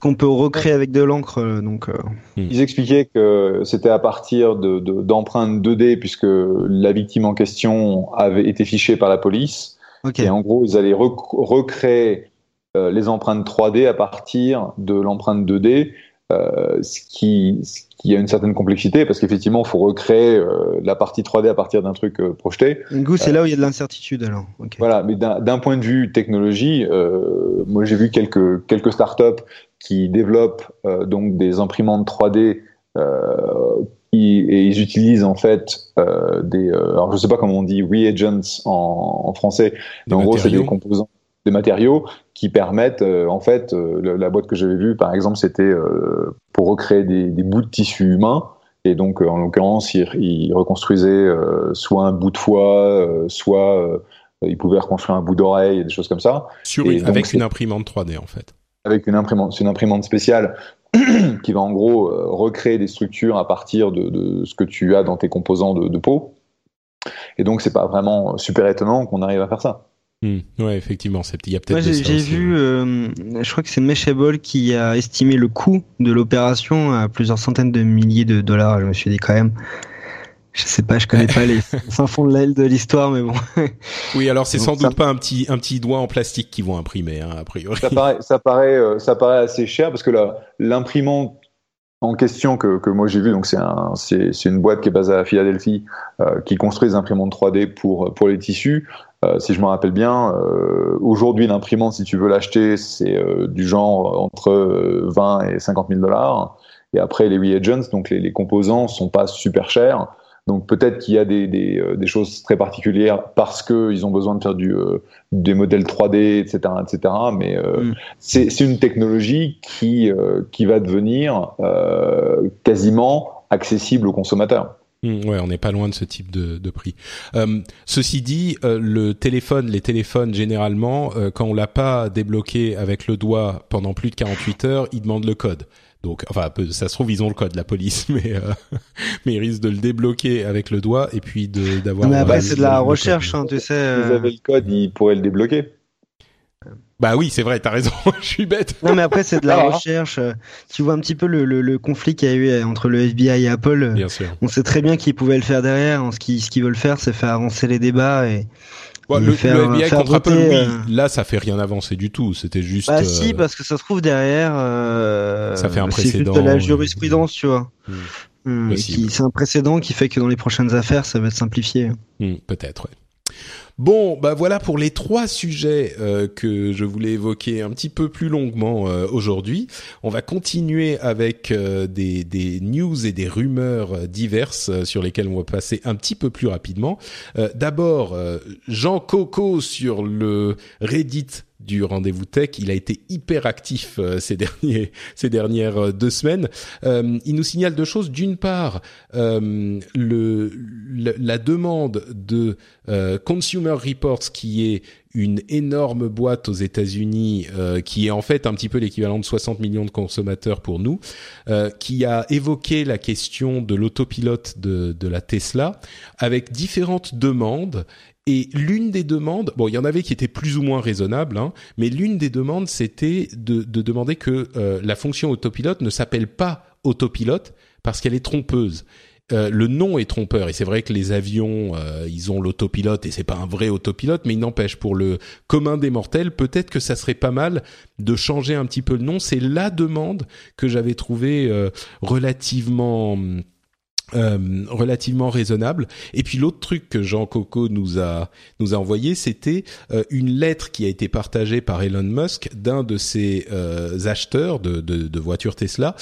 qu'on peut, recréer avec de l'encre. Euh, donc, euh... Hmm. ils expliquaient que c'était à partir de d'empreintes 2D puisque la victime en question avait été fichée par la police et en gros, ils allaient recréer euh, les empreintes 3D à partir de l'empreinte 2D, euh, ce, qui, ce qui a une certaine complexité parce qu'effectivement, il faut recréer euh, la partie 3D à partir d'un truc projeté. Du coup, c'est là où il y a de l'incertitude alors. Voilà, mais d'un point de vue technologie, moi j'ai vu quelques quelques startups qui développent donc des imprimantes 3D et ils utilisent en fait euh, des, euh, alors je sais pas comment on dit reagents en, en français, mais en gros c'est des composants, des matériaux qui permettent euh, en fait euh, la boîte que j'avais vue par exemple c'était pour recréer des, des, bouts de tissu humain et donc en l'occurrence ils, ils, reconstruisaient soit un bout de foie, soit ils pouvaient reconstruire un bout d'oreille et des choses comme ça. Sur une, avec une imprimante 3D en fait. Avec une imprimante, c'est une imprimante spéciale qui va en gros euh, recréer des structures à partir de, de, ce que tu as dans tes composants de, de peau. Et donc, c'est pas vraiment super étonnant qu'on arrive à faire ça. Mmh. Ouais, effectivement, il y a peut-être. j'ai vu, euh, je crois que c'est Meshable qui a estimé le coût de l'opération à plusieurs centaines de milliers de dollars. Je me suis dit quand même, je sais pas, je connais pas les sans fond de l'aile de l'histoire, mais bon. Oui, alors c'est sans doute pas un petit un petit doigt en plastique qu'ils vont imprimer, hein, a priori. Ça paraît, ça paraît, euh, ça paraît assez cher parce que l'imprimante en question que, que moi j'ai vu, donc c'est un, c'est, c'est une boîte qui est basée à Philadelphie, euh, qui construit des imprimantes 3D pour pour les tissus. Euh, si je me rappelle bien, euh, aujourd'hui l'imprimante, si tu veux l'acheter, c'est euh, du genre entre 20 et 50 000 dollars. Et après les reagents, donc les, les composants, sont pas super chers. Donc peut-être qu'il y a des, des, euh, des, choses très particulières parce qu'ils ont besoin de faire du, euh, des modèles 3D, etc., etc. Mais euh, mm. c'est une technologie qui, qui va devenir quasiment accessible aux consommateurs. Mm, ouais, on n'est pas loin de ce type de, de prix. Euh, ceci dit, le téléphone, les téléphones généralement, quand on l'a pas débloqué avec le doigt pendant plus de 48 heures, ils demandent le code. Donc, enfin, ça se trouve, ils ont le code, la police, mais euh, mais ils risquent de le débloquer avec le doigt et puis d'avoir. Mais après, c'est de la recherche, hein, tu sais. Euh... Vous avez le code, ils pourraient le débloquer. Bah oui, c'est vrai, t'as raison, je suis bête. Non, mais après, c'est de la ah. recherche. Tu vois un petit peu le, le, le conflit qu'il y a eu entre le FBI et Apple. Bien sûr. On sait très bien qu'ils pouvaient le faire derrière. Ce qu'ils ce qu'ils veulent faire, c'est faire avancer les débats et le, faire, le FBI contre Apple, oui. Euh, Là, ça fait rien avancer du tout. C'était juste. Bah si, euh, parce que ça se trouve derrière. Euh, ça fait un précédent. C'est de la jurisprudence, tu vois. Hmm. Hmm, c'est un précédent qui fait que dans les prochaines affaires, ça va être simplifié. Hmm, Peut-être, ouais. Bon, bah voilà pour les trois sujets euh, que je voulais évoquer un petit peu plus longuement euh, aujourd'hui. On va continuer avec euh, des, des, news et des rumeurs diverses sur lesquelles on va passer un petit peu plus rapidement. D'abord, Jean Coco sur le Reddit du rendez-vous tech. Il a été hyper actif euh, ces derniers ces dernières euh, deux semaines. Euh, il nous signale deux choses. D'une part, le, la demande de Consumer Reports, qui est une énorme boîte aux États-Unis qui est en fait un petit peu l'équivalent de 60 millions de consommateurs pour nous, qui a évoqué la question de l'autopilote de, de la Tesla avec différentes demandes et l'une des demandes, bon, il y en avait qui étaient plus ou moins raisonnables, hein, mais l'une des demandes, c'était de, de, demander que euh, la fonction autopilote ne s'appelle pas autopilote parce qu'elle est trompeuse. Euh, le nom est trompeur et c'est vrai que les avions, euh, ils ont l'autopilote et c'est pas un vrai autopilote, mais il n'empêche pour le commun des mortels, peut-être que ça serait pas mal de changer un petit peu le nom. C'est la demande que j'avais trouvée euh, relativement euh, relativement raisonnable. Et puis l'autre truc que Jean Coco nous a nous a envoyé, c'était euh, une lettre qui a été partagée par Elon Musk d'un de ses euh, acheteurs de, de, de, voitures Tesla,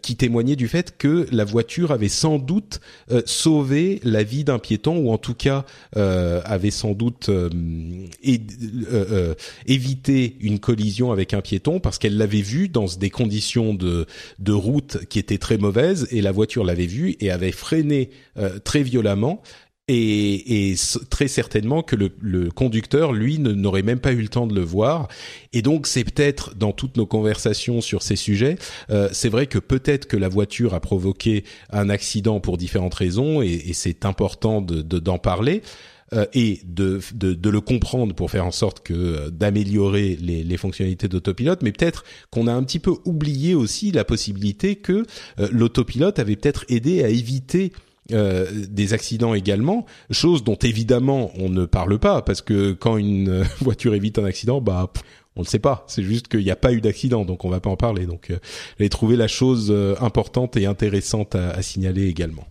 qui témoignait du fait que la voiture avait sans doute sauvé la vie d'un piéton, ou en tout cas avait sans doute évité une collision avec un piéton parce qu'elle l'avait vu dans des conditions de de route qui étaient très mauvaises et la voiture l'avait vu et avait freiné euh, très violemment et, et, très certainement que le, le conducteur, lui, n'aurait même pas eu le temps de le voir. Et donc, c'est peut-être dans toutes nos conversations sur ces sujets, euh, c'est vrai que peut-être que la voiture a provoqué un accident pour différentes raisons, et, et c'est important de d'en parler. Euh, et de, de, de, le comprendre pour faire en sorte que euh, d'améliorer les, les, fonctionnalités d'autopilote, mais peut-être qu'on a un petit peu oublié aussi la possibilité que euh, l'autopilote avait peut-être aidé à éviter euh, des accidents également, chose dont évidemment on ne parle pas parce que quand une voiture évite un accident, bah on ne sait pas. C'est juste qu'il n'y a pas eu d'accident, donc on va pas en parler. Donc, euh, j'ai trouvé la chose importante et intéressante à, à signaler également.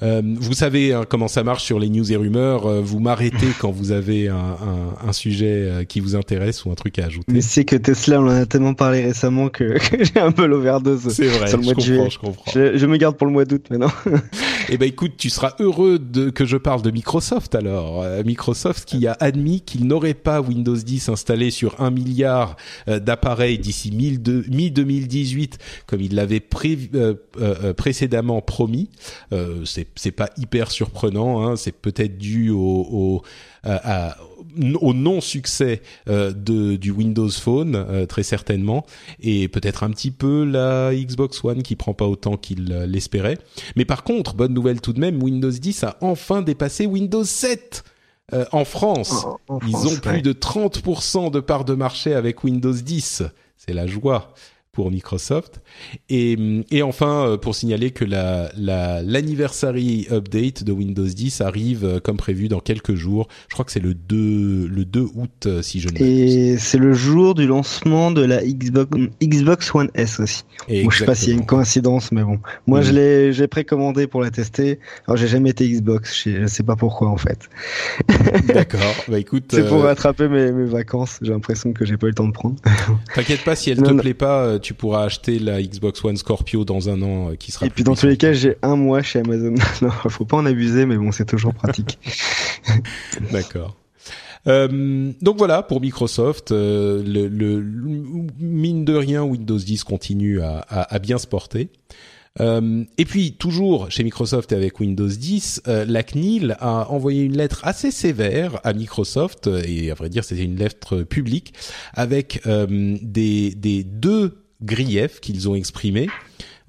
Euh, vous savez hein, comment ça marche sur les news et rumeurs. Euh, vous m'arrêtez quand vous avez un, un, un, sujet euh, qui vous intéresse ou un truc à ajouter. Mais c'est que Tesla, on en a tellement parlé récemment que, que j'ai un peu l'overdose. C'est vrai, sur le mois je, de comprends, je comprends, je, je, me garde pour le mois d'août maintenant. eh ben écoute, tu seras heureux de que je parle de Microsoft alors. Euh, Microsoft qui a admis qu'il n'aurait pas Windows 10 installé sur un milliard d'appareils d'ici mi-2018 comme il l'avait pré précédemment promis. c'est c'est pas hyper surprenant. Hein, c'est peut-être dû au, au, à, au non succès euh, du Windows Phone euh, très certainement et peut-être un petit peu la Xbox One qui prend pas autant qu'il l'espérait. Mais par contre, bonne nouvelle tout de même, Windows 10 a enfin dépassé Windows 7. Euh, en France, en ils France, ont plus de 30% de part de marché avec Windows 10. C'est la joie pour Microsoft. Et, et enfin, euh, pour signaler que la l'anniversary update de Windows 10 arrive euh, comme prévu dans quelques jours. Je crois que c'est le 2 le 2 août euh, si je ne Et c'est le jour du lancement de la Xbox Xbox One S aussi. Bon, je sais pas s'il y a une coïncidence, mais bon. Moi, je l'ai j'ai précommandé pour la tester. Alors, j'ai jamais été Xbox. Je sais pas pourquoi en fait. D'accord. Bah écoute. c'est pour rattraper mes, mes vacances. J'ai l'impression que j'ai pas eu le temps de prendre. T'inquiète pas si elle te plaît pas tu pourras acheter la Xbox One Scorpio dans un an euh, qui sera. Et puis dans tous les cas, j'ai un mois chez Amazon. non, faut pas en abuser, mais bon, c'est toujours pratique. D'accord. Euh, donc voilà pour Microsoft, euh, le, le, mine de rien Windows 10 continue à, à, à bien se porter. Euh, et puis toujours chez Microsoft et avec Windows 10, euh, la CNIL a envoyé une lettre assez sévère à Microsoft et à vrai dire c'était une lettre publique avec euh, des, des deux griefs qu'ils ont exprimés,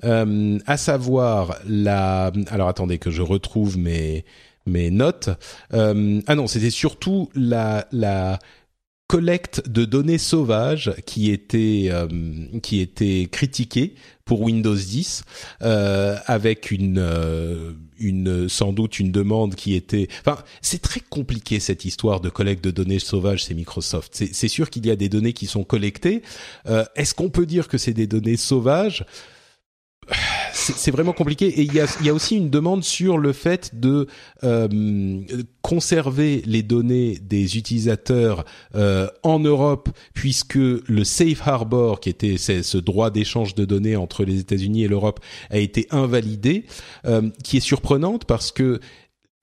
euh, à savoir la. Alors attendez que je retrouve mes mes notes. Euh, ah non, c'était surtout la la collecte de données sauvages qui était euh, qui était critiquée pour Windows 10 euh, avec une euh, une sans doute une demande qui était enfin c'est très compliqué cette histoire de collecte de données sauvages c'est Microsoft. C'est sûr qu'il y a des données qui sont collectées. Euh, est-ce qu'on peut dire que c'est des données sauvages? C'est vraiment compliqué. Et il y a, y a aussi une demande sur le fait de euh, conserver les données des utilisateurs euh, en Europe puisque le safe harbor qui était ce droit d'échange de données entre les États-Unis et l'Europe a été invalidé euh, qui est surprenante parce que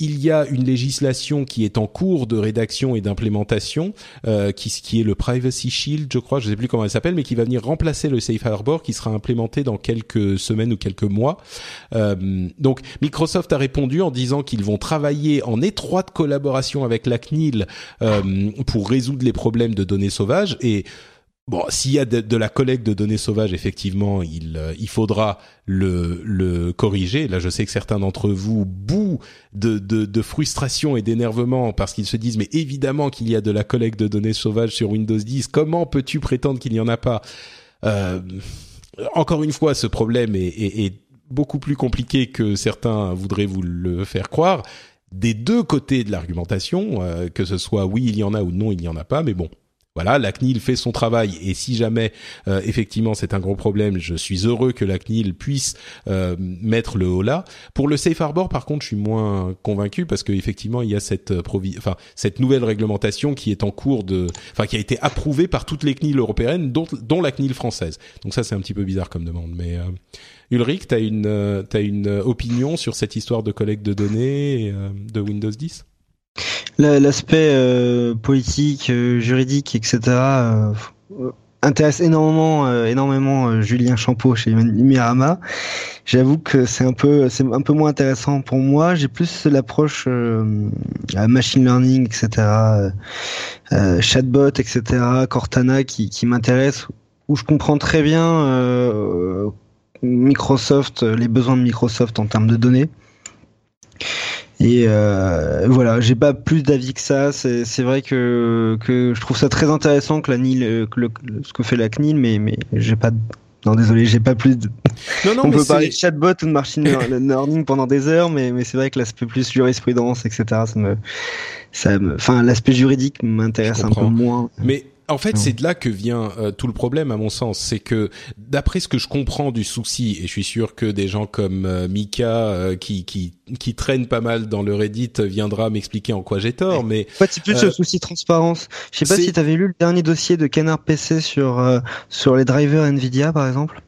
il y a une législation qui est en cours de rédaction et d'implémentation, euh, qui, qui est le Privacy Shield, je crois, je ne sais plus comment elle s'appelle, mais qui va venir remplacer le Safe Harbor, qui sera implémenté dans quelques semaines ou quelques mois. Euh, donc Microsoft a répondu en disant qu'ils vont travailler en étroite collaboration avec la CNIL euh, pour résoudre les problèmes de données sauvages et Bon, s'il y a de, la collecte de données sauvages, effectivement, il, euh, il faudra le, le corriger. Là, je sais que certains d'entre vous bouent de, de, frustration et d'énervement parce qu'ils se disent, mais évidemment qu'il y a de la collecte de données sauvages sur Windows 10. Comment peux-tu prétendre qu'il n'y en a pas? Euh, Encore une fois, ce problème est beaucoup plus compliqué que certains voudraient vous le faire croire. Des deux côtés de l'argumentation, euh, que ce soit oui, il y en a ou non, il n'y en a pas, mais bon, voilà, la CNIL fait son travail et si jamais euh, effectivement c'est un gros problème, je suis heureux que la CNIL puisse euh, mettre le haut là. Pour le safe harbor, par contre, je suis moins convaincu parce qu'effectivement il y a cette euh, enfin cette nouvelle réglementation qui est en cours de, enfin qui a été approuvée par toutes les CNIL européennes, dont, dont la CNIL française. Donc ça c'est un petit peu bizarre comme demande, mais Ulrich, t'as une t'as une opinion sur cette histoire de collecte de données de Windows 10 L'aspect euh, politique, euh, juridique, etc. Euh, intéresse énormément, énormément Julien Champeau chez Mirama. J'avoue que c'est un peu, c'est un peu moins intéressant pour moi. J'ai plus l'approche machine learning, etc. chatbot, etc. Cortana qui, qui m'intéresse, où je comprends très bien Microsoft, les besoins de Microsoft en termes de données. Et euh, voilà, j'ai pas plus d'avis que ça. C'est vrai que, que je trouve ça très intéressant que la NIL, euh, que le, ce que fait la CNIL, mais mais j'ai pas. Non, désolé, j'ai pas plus de. Non, non, On peut parler de chatbot ou de machine learning pendant des heures, mais mais c'est vrai que l'aspect plus jurisprudence, etc. Ça me, ça me, enfin l'aspect juridique m'intéresse un peu moins. Mais en fait, c'est de là que vient euh, tout le problème, à mon sens. C'est que, d'après ce que je comprends du souci, et je suis sûr que des gens comme euh, Mika, euh, qui, qui, qui traînent pas mal dans le Reddit, viendra m'expliquer en quoi j'ai tort. Mais en fait, c'est plus le souci transparence. Je sais pas si tu avais lu le dernier dossier de Canard PC sur sur les drivers Nvidia, par exemple.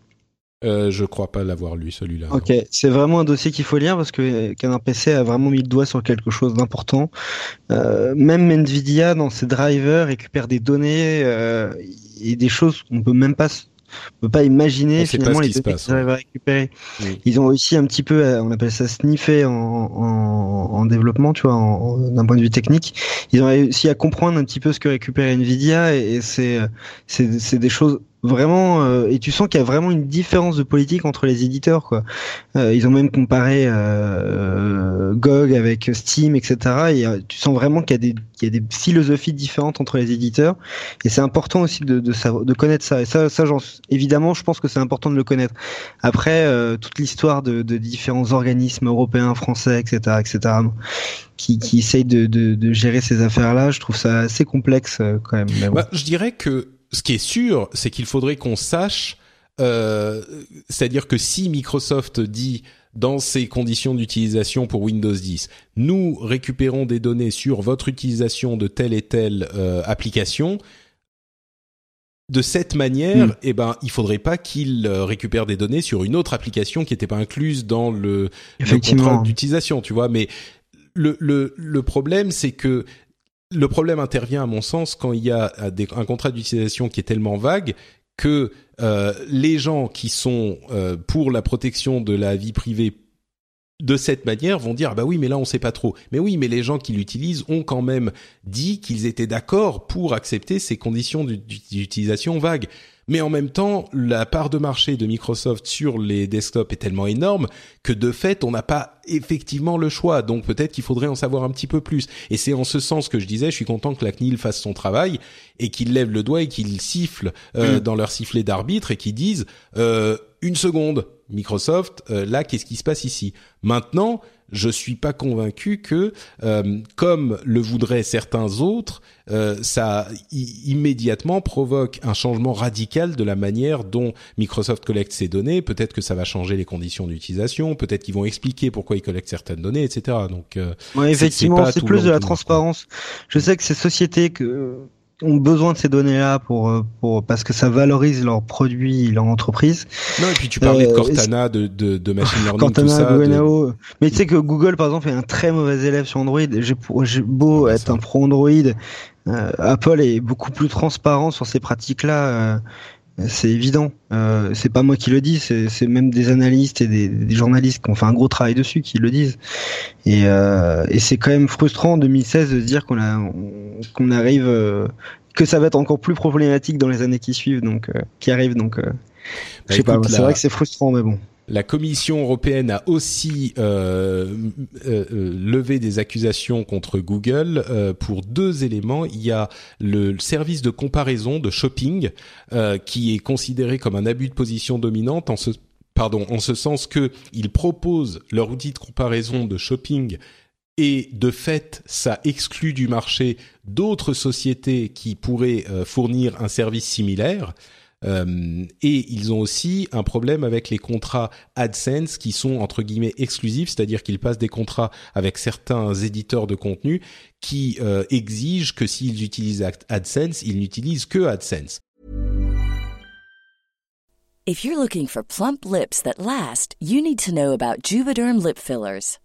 Euh, je crois pas l'avoir lu celui-là. Ok, c'est vraiment un dossier qu'il faut lire parce que Canard PC a vraiment mis le doigt sur quelque chose d'important. Euh, même Nvidia dans ses drivers récupère des données euh, et des choses qu'on peut même pas on peut pas imaginer finalement les données qu'ils arrivent à récupérer. Ils ont réussi un petit peu, on appelle ça sniffer en, en, en développement, tu vois, d'un point de vue technique. Ils ont réussi à comprendre un petit peu ce que récupère Nvidia et, et c'est c'est des choses vraiment euh, et tu sens qu'il y a vraiment une différence de politique entre les éditeurs quoi. Euh, ils ont même comparé euh, GOG avec Steam etc. Et tu sens vraiment qu'il y a des il y a des philosophies différentes entre les éditeurs et c'est important aussi de de, savoir, de connaître ça et ça ça évidemment je pense que c'est important de le connaître. Après toute l'histoire de, de différents organismes européens français etc etc qui, qui essayent de, de, gérer ces affaires là je trouve ça assez complexe quand même. Bah, je dirais que ce qui est sûr, c'est qu'il faudrait qu'on sache, euh, c'est-à-dire que si Microsoft dit dans ses conditions d'utilisation pour Windows 10, nous récupérons des données sur votre utilisation de telle et telle euh, application. De cette manière, mm. eh ben, il faudrait pas qu'il euh, récupère des données sur une autre application qui n'était pas incluse dans le, le contrat d'utilisation, tu vois. Mais le, le, le problème, c'est que le problème intervient à mon sens quand il y a euh, un contrat d'utilisation qui est tellement vague que euh, les gens qui sont euh, pour la protection de la vie privée de cette manière vont dire ah bah oui mais là on sait pas trop. Mais oui mais les gens qui l'utilisent ont quand même dit qu'ils étaient d'accord pour accepter ces conditions d'utilisation vagues mais en même temps, la part de marché de Microsoft sur les desktops est tellement énorme que de fait, on n'a pas effectivement le choix. Donc peut-être qu'il faudrait en savoir un petit peu plus. Et c'est en ce sens que je disais, je suis content que la CNIL fasse son travail et qu'il lève le doigt et qu'il siffle euh, mm. dans leur sifflet d'arbitre et qu'ils disent euh, une seconde, Microsoft, euh, là, qu'est-ce qui se passe ici? Maintenant, je suis pas convaincu que, euh, comme le voudraient certains autres, euh, ça immédiatement provoque un changement radical de la manière dont Microsoft collecte ses données. Peut-être que ça va changer les conditions d'utilisation. Peut-être qu'ils vont expliquer pourquoi ils collectent certaines données, etc. Donc, euh, effectivement, c'est plus de la transparence. Je sais que ces sociétés que ont besoin de ces données-là pour, euh, pour parce que ça valorise leurs produits, leur entreprise. Non, et puis tu parlais de euh, Cortana, de, de, de machine learning, Cortana, tout ça. De... Mais tu sais que Google, par exemple, est un très mauvais élève sur Android. J'ai beau être un pro Android, euh, Apple est beaucoup plus transparent sur ces pratiques-là. C'est évident. Euh, c'est pas moi qui le dis, c'est même des analystes et des, des, journalistes qui ont fait un gros travail dessus qui le disent. Et, euh, et c'est quand même frustrant en 2016 de se dire qu'on a qu'on arrive que ça va être encore plus problématique dans les années qui suivent, donc euh, qui arrivent. Donc, euh, je sais pas. C'est vrai que c'est frustrant, mais bon. La Commission européenne a aussi euh, euh, levé des accusations contre Google pour deux éléments. Il y a le service de comparaison de shopping qui est considéré comme un abus de position dominante en ce pardon en ce sens que ils proposent leur outil de comparaison de shopping et de fait, ça exclut du marché d'autres sociétés qui pourraient euh, fournir un service similaire. Euh, et ils ont aussi un problème avec les contrats AdSense qui sont entre guillemets exclusifs, c'est-à-dire qu'ils passent des contrats avec certains éditeurs de contenu qui euh, exigent que s'ils utilisent AdSense, ils n'utilisent que AdSense. If you're looking for plump lips that last, you need to know about Juvederm lip fillers.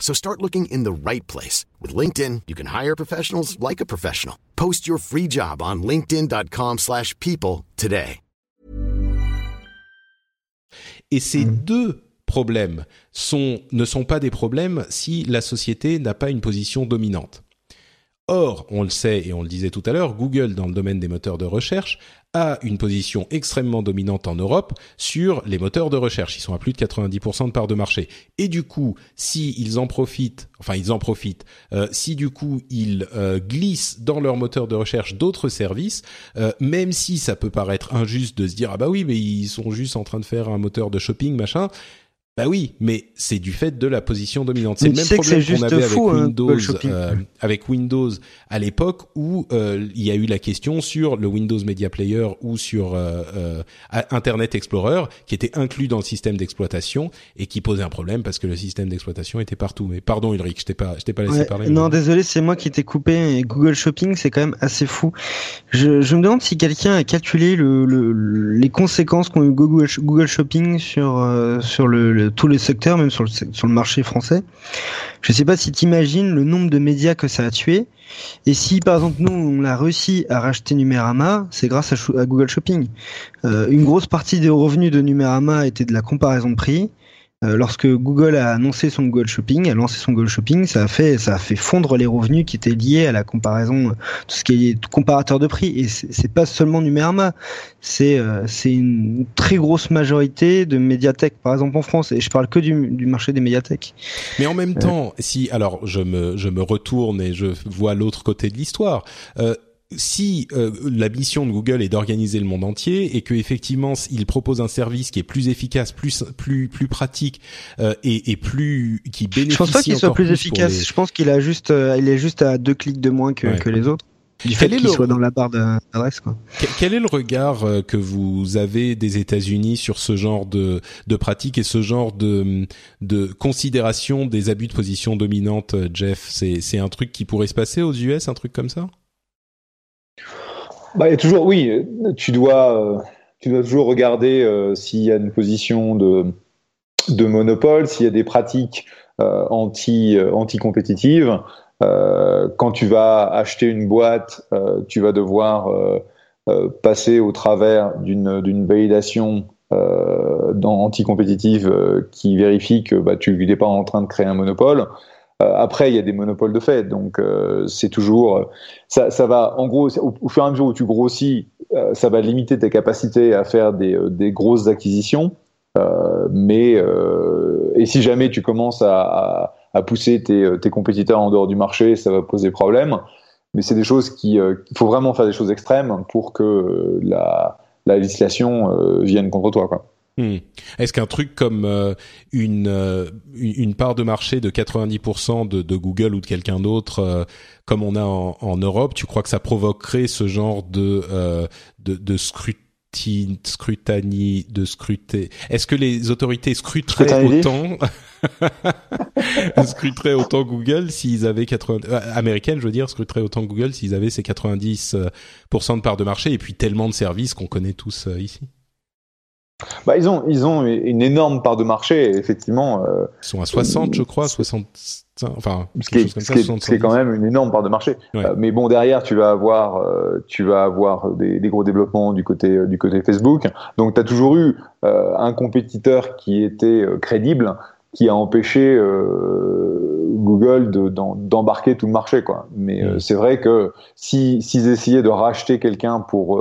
So start looking in the right place. With LinkedIn, you can hire professionals like a professional. Post your free job on linkedin.com slash people today. Et ces mmh. deux problèmes sont, ne sont pas des problèmes si la société n'a pas une position dominante. Or, on le sait et on le disait tout à l'heure, Google, dans le domaine des moteurs de recherche, a une position extrêmement dominante en Europe sur les moteurs de recherche. Ils sont à plus de 90% de part de marché. Et du coup, si ils en profitent, enfin ils en profitent, euh, si du coup ils euh, glissent dans leur moteur de recherche d'autres services, euh, même si ça peut paraître injuste de se dire ah bah oui mais ils sont juste en train de faire un moteur de shopping machin, bah oui, mais c'est du fait de la position dominante. C'est le même problème qu'on avait avec hein, Windows, euh, avec Windows à l'époque où euh, il y a eu la question sur le Windows Media Player ou sur euh, euh Internet Explorer qui était inclus dans le système d'exploitation et qui posait un problème parce que le système d'exploitation était partout. Mais pardon Ulrich, je t'ai pas, je t'ai pas laissé parler. Non, désolé, c'est moi qui t'ai coupé. Google Shopping, c'est quand même assez fou. Je, je me demande si quelqu'un a calculé le, le, les conséquences qu'ont eu Google, Google Shopping sur sur le tous les secteurs, même sur le, sur le marché français. Je ne sais pas si tu imagines le nombre de médias que ça a tué. Et si par exemple nous on a réussi à racheter Numérama, c'est grâce à, Google Shopping. Euh, une grosse partie des revenus de Numérama était de la comparaison de prix. Euh, lorsque Google a annoncé son Google Shopping, a lancé son Google Shopping, ça a fait ça a fait fondre les revenus qui étaient liés à la comparaison, euh, tout ce qui est comparateur de prix. Et c'est pas seulement Numérama, c'est euh, c'est une très grosse majorité de médiathèques, par exemple en France. Et je parle que du, du marché des médiathèques. Mais en même temps, si alors je me je me retourne et je vois l'autre côté de l'histoire. Euh, si euh, la mission de Google est d'organiser le monde entier et que effectivement il propose un service qui est plus efficace, plus plus plus pratique euh, et, et, plus qui bénéficie. Je pense pas qu'il soit plus, efficace. Je pense qu'il a juste euh, il est juste à deux clics de moins que, que les autres. Du fait qu'il soit dans la barre d'adresse, quoi. Quel est le regard que vous avez des États-Unis sur ce genre de, de pratique et ce genre de, de considération des abus de position dominante, Jeff? C'est, c'est un truc qui pourrait se passer aux US, un truc comme ça? Bah, a toujours, oui, tu dois, euh, tu dois toujours regarder euh, s'il y a une position de, de monopole, s'il y a des pratiques euh, anti, anti-compétitives. quand tu vas acheter une boîte, tu vas devoir passer au travers d'une, d'une validation dans anti-compétitive qui vérifie que bah, tu n'es pas en train de créer un monopole. Euh, après, il y a des monopoles de fait, donc euh, c'est toujours ça, ça, va en gros au, fur et à mesure où tu grossis, euh, ça va limiter tes capacités à faire des, des grosses acquisitions. mais et si jamais tu commences à, à, pousser tes, tes, compétiteurs en dehors du marché, ça va poser problème. Mais c'est des choses qui, il faut vraiment faire des choses extrêmes pour que la, la législation vienne contre toi, quoi. Hmm. Est-ce qu'un truc comme euh, une euh, une part de marché de 90% de, de, Google ou de quelqu'un d'autre, euh, comme on a en, en, Europe, tu crois que ça provoquerait ce genre de de, de scrutin, scrutanie, de scruter? Est-ce que les autorités scruteraient autant scruteraient autant Google s'ils avaient 80 américaines, je veux dire, scruteraient autant Google s'ils avaient ces 90% de part de marché et puis tellement de services qu'on connaît tous ici? Bah, ils ont ils ont une énorme part de marché effectivement. Euh, ils sont à 60 je crois, 60 enfin ce qui est, quand même une énorme part de marché. Euh, mais bon derrière tu vas avoir euh, tu vas avoir des, des, gros développements du côté du côté Facebook. Donc tu as toujours eu un compétiteur qui était crédible qui a empêché Google d'embarquer tout le marché quoi. Mais c'est vrai que si s'ils essayaient de racheter quelqu'un pour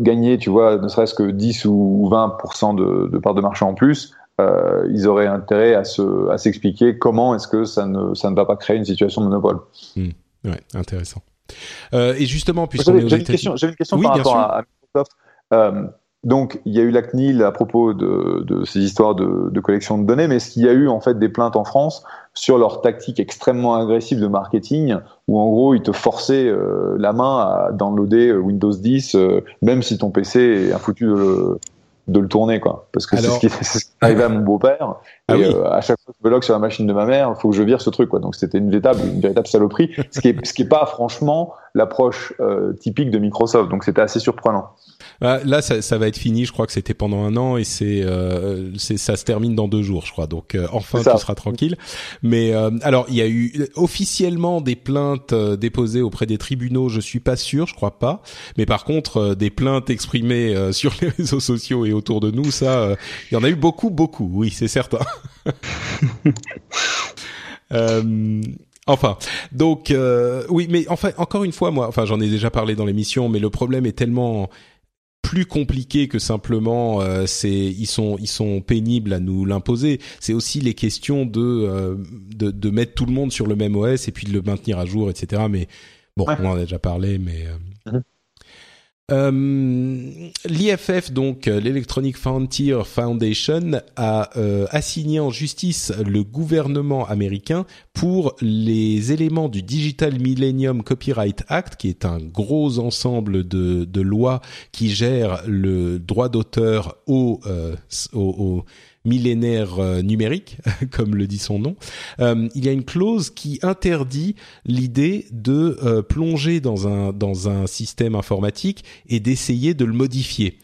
gagner, tu vois, ne serait-ce que 10 ou 20% de, de part de marché en plus, euh, ils auraient intérêt à se, à s'expliquer comment est-ce que ça ne, ça ne va pas créer une situation de monopole. Hmm. Ouais, intéressant. Euh, et justement, puisqu'on est une question, j'avais une question par rapport à, Microsoft. Euh, donc, il y a eu la CNIL à propos de, de ces histoires de, de, collection de données, mais est-ce qu'il y a eu en fait des plaintes en France sur leur tactique extrêmement agressive de marketing, où en gros ils te forçaient euh, la main à downloader euh, Windows 10, euh, même si ton PC est foutu de le, de le tourner, quoi. Parce que c'est ce qui, est arrivé à mon beau-père. Ah et à chaque fois que je me log sur la machine de ma mère, il faut que je vire ce truc. Quoi. Donc c'était une véritable, une véritable saloperie, ce qui est, ce qui est pas franchement l'approche typique de Microsoft. Donc c'était assez surprenant. Ah, là, ça, ça, va être fini. Je crois que c'était pendant un an et c'est, euh, ça se termine dans deux jours, je crois. Donc euh, enfin, tu seras tranquille. Mais euh, alors, il y a eu officiellement des plaintes euh, déposées auprès des tribunaux. Je suis pas sûr, je crois pas. Mais par contre, des plaintes exprimées sur les réseaux sociaux et autour de nous, ça, il y en a eu beaucoup, beaucoup. Oui, c'est certain. Enfin, donc oui, mais enfin encore une fois, moi, enfin j'en ai déjà parlé dans l'émission, mais le problème est tellement plus compliqué que simplement euh, c'est ils sont ils sont pénibles à nous l'imposer. C'est aussi les questions de, euh, de, de mettre tout le monde sur le même OS et puis de le maintenir à jour, etc. Mais bon, on en a déjà parlé, mais euh. Euh, L'IFF, donc l'Electronic Frontier Foundation, a euh, assigné en justice le gouvernement américain pour les éléments du Digital Millennium Copyright Act, qui est un gros ensemble de, de lois qui gèrent le droit d'auteur au, euh, au millénaire euh, numérique, comme le dit son nom, euh, il y a une clause qui interdit l'idée de euh, plonger dans un dans un système informatique et d'essayer de le modifier.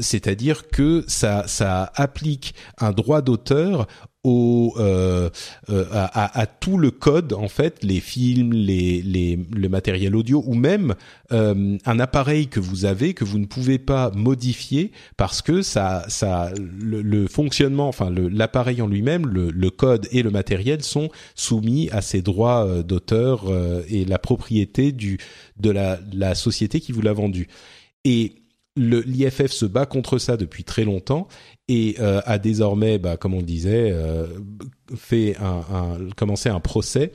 C'est-à-dire que ça ça applique un droit d'auteur au euh, euh, à, à, tout le code en fait, les films, les, les le matériel audio ou même euh, un appareil que vous avez que vous ne pouvez pas modifier parce que ça ça le, le fonctionnement, enfin l'appareil en lui-même, le, le, code et le matériel sont soumis à ces droits euh, d'auteur euh, et la propriété du de la, la société qui vous l'a vendu. Et l'IFF se bat contre ça depuis très longtemps et euh, a désormais, bah, comme on le disait, euh, fait un, un, commencé un procès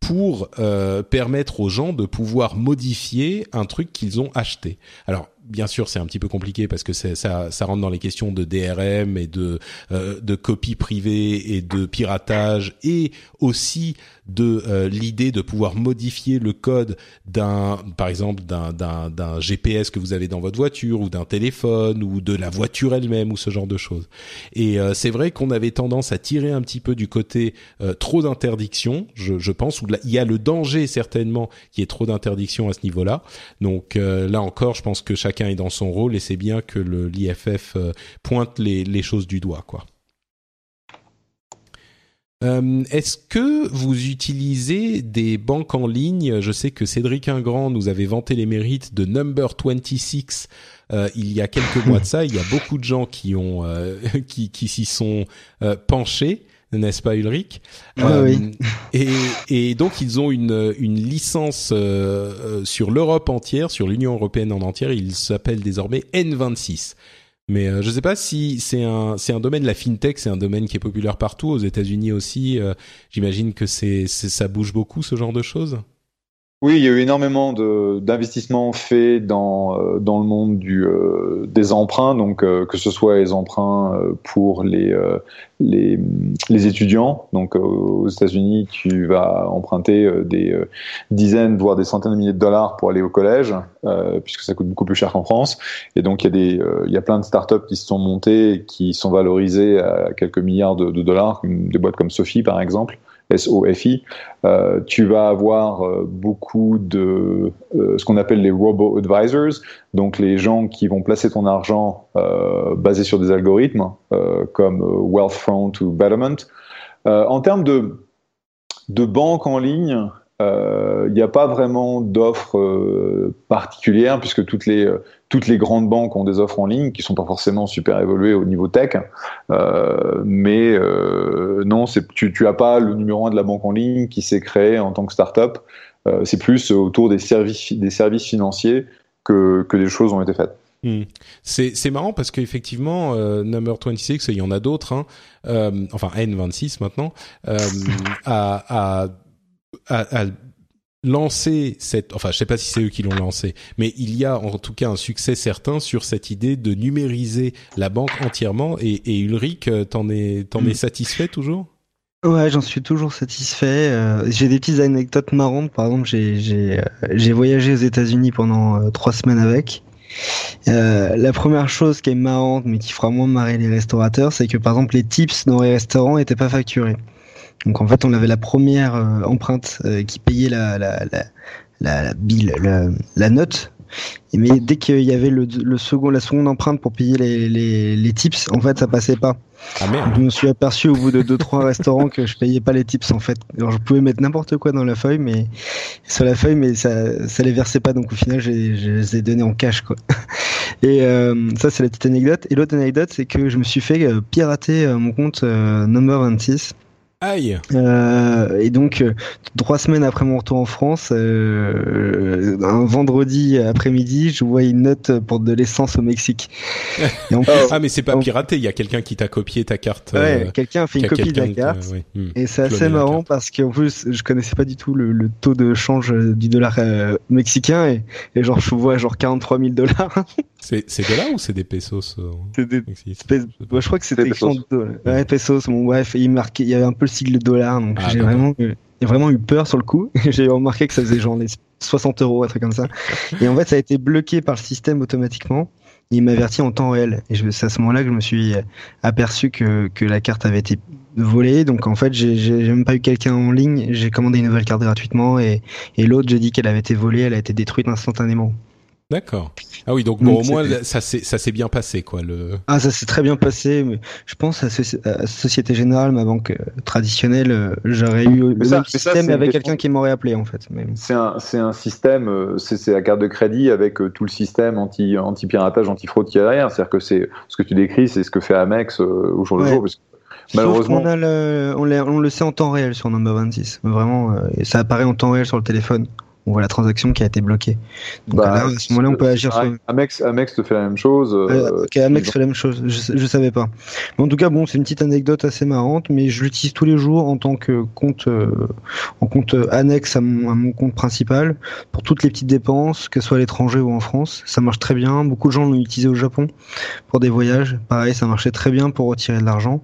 pour euh, permettre aux gens de pouvoir modifier un truc qu'ils ont acheté. Alors bien sûr, c'est un petit peu compliqué parce que ça, ça rentre dans les questions de DRM et de euh, de copie privée et de piratage et aussi de euh, l'idée de pouvoir modifier le code d'un, par exemple, d'un, d'un, GPS que vous avez dans votre voiture ou d'un téléphone ou de la voiture elle-même ou ce genre de choses. Et euh, c'est vrai qu'on avait tendance à tirer un petit peu du côté euh, trop d'interdictions, je, je pense, où il y a le danger certainement qui est trop d'interdictions à ce niveau-là. Donc là encore, je pense que chaque est dans son rôle et c'est bien que l'IFF euh, pointe les, choses du doigt, quoi. Euh, Est-ce que vous utilisez des banques en ligne? Je sais que Cédric Ingrand nous avait vanté les mérites de Number 26 euh, il y a quelques mois de ça. Il y a beaucoup de gens qui s'y sont penchés n'est-ce pas Ulrich? Oui. et, et, donc ils ont une, une licence euh, euh, sur l'Europe entière, sur l'Union européenne en entière. Ils s'appellent désormais N26. Mais euh, je ne sais pas si c'est un c'est un domaine la fintech, c'est un domaine qui est populaire partout aux États-Unis aussi. J'imagine que c'est ça bouge beaucoup ce genre de choses? Oui, il y a eu énormément d'investissements faits dans, euh, dans le monde du, euh, des emprunts, donc euh, que ce soit les emprunts pour les, les, les, étudiants. Donc aux États-Unis, tu vas emprunter des dizaines, voire des centaines de milliers de dollars pour aller au collège, puisque ça coûte beaucoup plus cher qu'en France. Et donc il y, a des, il y a plein de startups qui se sont montées, qui sont valorisées à quelques milliards de, de dollars, des boîtes comme Sophie par exemple. SOFI, euh, tu vas avoir euh, beaucoup de euh, ce qu'on appelle les robo-advisors, donc les gens qui vont placer ton argent euh, basé sur des algorithmes comme Wealthfront ou Betterment. en termes de, de banque en ligne, il n'y a pas vraiment d'offres particulières puisque toutes les toutes les grandes banques ont des offres en ligne qui sont pas forcément super évoluées au niveau tech, euh, mais euh, non, tu tu as pas le numéro un de la banque en ligne qui s'est créé en tant que startup. Euh, c'est plus autour des services des services financiers que que des choses ont été faites. Hmm. C'est c'est marrant parce qu'effectivement euh, Number 26 il y en a d'autres hein, euh, enfin N26 maintenant euh, a, a, a, a lancé cette, enfin je sais pas si c'est eux qui l'ont lancé, mais il y a en tout cas un succès certain sur cette idée de numériser la banque entièrement. Et, et Ulrich, euh, t'en es, t'en es mm. satisfait toujours? Ouais, j'en suis toujours satisfait. Euh, j'ai des petites anecdotes marrantes. Par exemple, j'ai j'ai euh, j'ai voyagé aux États-Unis pendant trois semaines avec. Euh, la première chose qui est marrante, mais qui fera moins marrer les restaurateurs, c'est que par exemple les tips dans les restaurants n'étaient pas facturés. Donc en fait, on avait la première euh, empreinte euh, qui payait la la la la, la la, la note. Et mais dès qu'il y avait le, le, second, la seconde empreinte pour payer les, les, les tips, en fait, ça passait pas. Ah merde. Je me suis aperçu au bout de deux trois restaurants que je payais pas les tips en fait. Alors je pouvais mettre n'importe quoi dans la feuille, mais sur la feuille, mais ça ça les versait pas. Donc au final, je les ai donnés en cash quoi. Et euh, ça c'est la petite anecdote. Et l'autre anecdote, c'est que je me suis fait euh, pirater mon compte euh, Number 26. Aïe. Euh, et donc euh, trois semaines après mon retour en France, euh, un vendredi après-midi, je vois une note pour de l'essence au Mexique. Et en plus, ah mais c'est pas piraté, il y a quelqu'un qui t'a copié ta carte. Ouais, quelqu'un a fait une copie de la carte. Ouais. Hmm. Et c'est assez marrant parce qu'en plus je connaissais pas du tout le, le taux de change du dollar mexicain et, et, genre je vois genre 43 000 dollars. C'est c'est dollars ou c'est des pesos C'est des je crois que c'était pesos. Ouais, pesos. Bon bref, il marquait, il y avait un peu le sigle dollar, donc ah, j'ai vraiment, vraiment eu peur sur le coup. j'ai remarqué que ça faisait genre les 60 euros, un truc comme ça. Et en fait, ça a été bloqué par le système automatiquement. Il m'avertit en temps réel. Et c'est à ce moment-là que je me suis aperçu que, que la carte avait été volée. Donc en fait, j'ai même pas eu quelqu'un en ligne. J'ai commandé une nouvelle carte gratuitement et, et l'autre, j'ai dit qu'elle avait été volée. Elle a été détruite instantanément. D'accord. Ah oui, donc bon, donc, au moins ça s'est ça s'est bien passé quoi le. Ah ça s'est très bien passé, mais je pense à, à Société Générale, ma banque euh, traditionnelle, euh, j'aurais eu le ça, même système ça, avec quelqu'un qui m'aurait appelé en fait. Mais... C'est un c'est un système, euh, c'est la carte de crédit avec tout le système anti anti piratage, anti fraude qui est derrière. C'est-à-dire que c'est ce que tu décris, c'est ce que fait Amex au jour le jour. Parce que malheureusement, on, a le, on, on, le sait en temps réel sur Number 26. Vraiment, et ça apparaît en temps réel sur le téléphone on voit la transaction qui a été bloquée. Donc bah, là, à ce moment-là, on peut agir sur. Amex, Amex te fait la même chose. Euh, okay, Amex fait la même chose. Je, je savais pas. Mais en tout cas, bon, c'est une petite anecdote assez marrante, mais je l'utilise tous les jours en tant que compte, euh, en compte annexe à mon, à mon, compte principal pour toutes les petites dépenses, que ce soit à l'étranger ou en France. Ça marche très bien. Beaucoup de gens l'ont utilisé au Japon pour des voyages. Pareil, ça marchait très bien pour retirer de l'argent.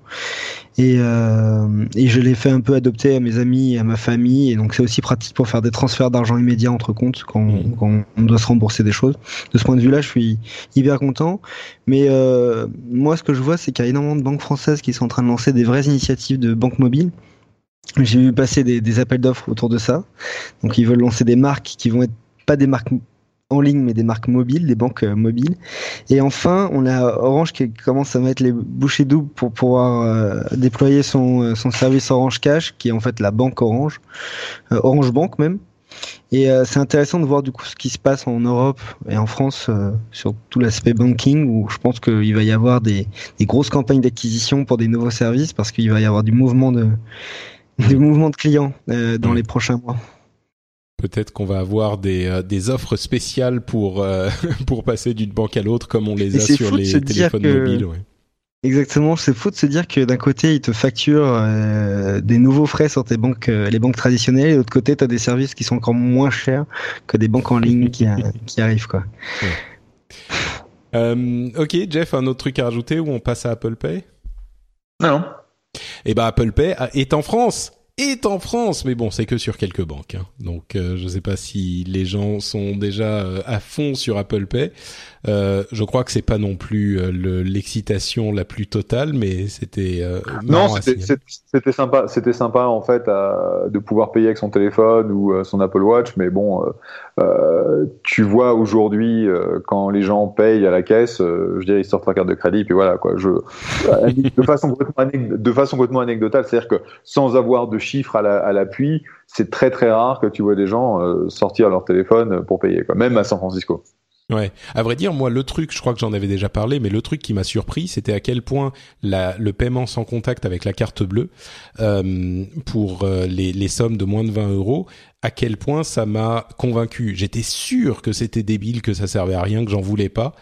Et, euh, et je l'ai fait un peu adopter à mes amis et à ma famille. Et donc c'est aussi pratique pour faire des transferts d'argent immédiats entre comptes quand, mmh. quand, on doit se rembourser des choses. De ce point de vue-là, je suis hyper content. Mais euh, moi, ce que je vois, c'est qu'il y a énormément de banques françaises qui sont en train de lancer des vraies initiatives de banque mobile. J'ai vu passer des, des appels d'offres autour de ça. Donc ils veulent lancer des marques qui vont être pas des marques en ligne, mais des marques mobiles, des banques euh, mobiles. Et enfin, on a Orange qui commence à mettre les bouchées doubles pour pouvoir euh, déployer son, euh, son service Orange Cash, qui est en fait la banque Orange, euh, Orange Bank même. Et euh, c'est intéressant de voir du coup ce qui se passe en Europe et en France sur tout l'aspect banking, où je pense qu'il va y avoir des, des grosses campagnes d'acquisition pour des nouveaux services, parce qu'il va y avoir du mouvement de, du mouvement de clients dans les prochains mois. Peut-être qu'on va avoir des, euh, des offres spéciales pour euh, pour passer d'une banque à l'autre comme on les a sur les téléphones que... mobiles. Ouais. Exactement, c'est fou de se dire que d'un côté ils te facturent euh, des nouveaux frais sur tes banques, euh, les banques traditionnelles, et de l'autre côté tu as des services qui sont encore moins chers que des banques en ligne qui, qui arrivent quoi. Ouais. Euh, ok, Jeff, un autre truc à rajouter ou on passe à Apple Pay? Non. Eh ben Apple Pay est en France est en France, mais bon, c'est que sur quelques banques. Hein. Donc, euh, je ne sais pas si les gens sont déjà euh, à fond sur Apple Pay. Euh, je crois que c'est pas non plus l'excitation la plus totale, mais c'était non, c'était sympa, c'était sympa en fait à, de pouvoir payer avec son téléphone ou son Apple Watch, mais bon, tu vois aujourd'hui quand les gens payent à la caisse, je dirais ils sortent leur carte de crédit, puis voilà quoi. Je de façon complètement de façon complètement anecdotale, c'est-à-dire que sans avoir de chiffres à l'appui, la, c'est très très rare que tu vois des gens sortir leur téléphone pour payer, quoi. même à San Francisco. Ouais, à vrai dire, moi, le truc, je crois que j'en avais déjà parlé, mais le truc qui m'a surpris, c'était à quel point le paiement sans contact avec la carte bleue euh, pour euh, les, les sommes de moins de 20 euros, à quel point ça m'a convaincu. J'étais sûr que c'était débile, que ça servait à rien, que j'en voulais pas.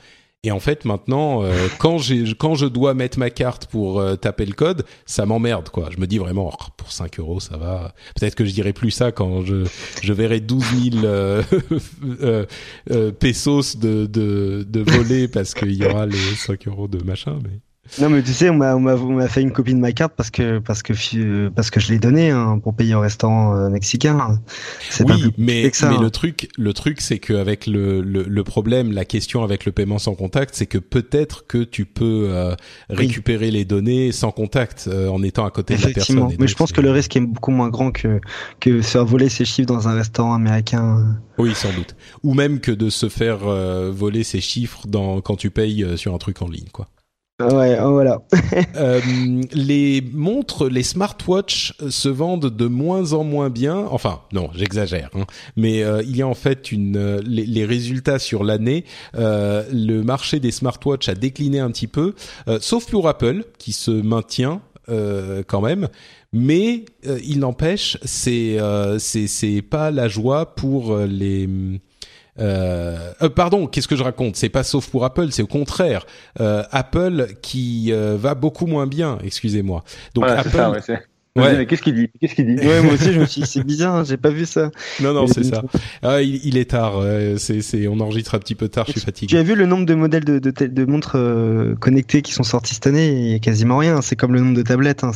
Et en fait, maintenant, euh, quand quand je dois mettre ma carte pour euh, taper le code, ça m'emmerde quoi. Je me dis vraiment oh, pour 5 euros ça va. Peut-être que je dirai plus ça quand je je verrai 12 000 euh, euh, pesos de de de voler parce qu'il y aura les 5 euros de machin. Mais Non, mais tu sais, on m'a, on m'a, on m'a fait une copie de ma carte parce que, parce que, parce que je l'ai donné hein, pour payer au restaurant euh, mexicain. C'est oui, mais, ça, mais hein. le truc, le truc, c'est qu'avec le, le, le, problème, la question avec le paiement sans contact, c'est que peut-être que tu peux euh, récupérer les données sans contact euh, en étant à côté de la personne. Mais je pense que le risque est beaucoup moins grand que que faire voler ses chiffres dans un restaurant américain. Oui, sans doute. Ou même que de se faire voler ses chiffres dans quand tu payes sur un truc en ligne, quoi. Ouais, oh, voilà. euh, les montres, les smartwatches se vendent de moins en moins bien. Enfin, non, j'exagère. Hein. Mais euh, il y a en fait une euh, les, résultats sur l'année. Euh, le marché des smartwatches a décliné un petit peu, sauf pour Apple qui se maintient quand même. Mais il n'empêche, c'est c'est pas la joie pour les euh, euh, pardon, qu'est-ce que je raconte? C'est pas sauf pour Apple, c'est au contraire euh, Apple qui euh, va beaucoup moins bien. Excusez-moi. Donc Apple. Ça, ouais, Ouais. Mais qu'est-ce qu'il dit? Qu'est-ce qu'il dit? Ouais, moi aussi je me suis dit c'est bizarre, hein, j'ai pas vu ça. Non non, c'est ça. Ah, il, il, est tard, c'est c'est on enregistre un petit peu tard, je suis fatigué. Tu as vu le nombre de modèles de de, de montres euh, connectées qui sont sortis cette année? Il y a quasiment rien, c'est comme le nombre de tablettes hein.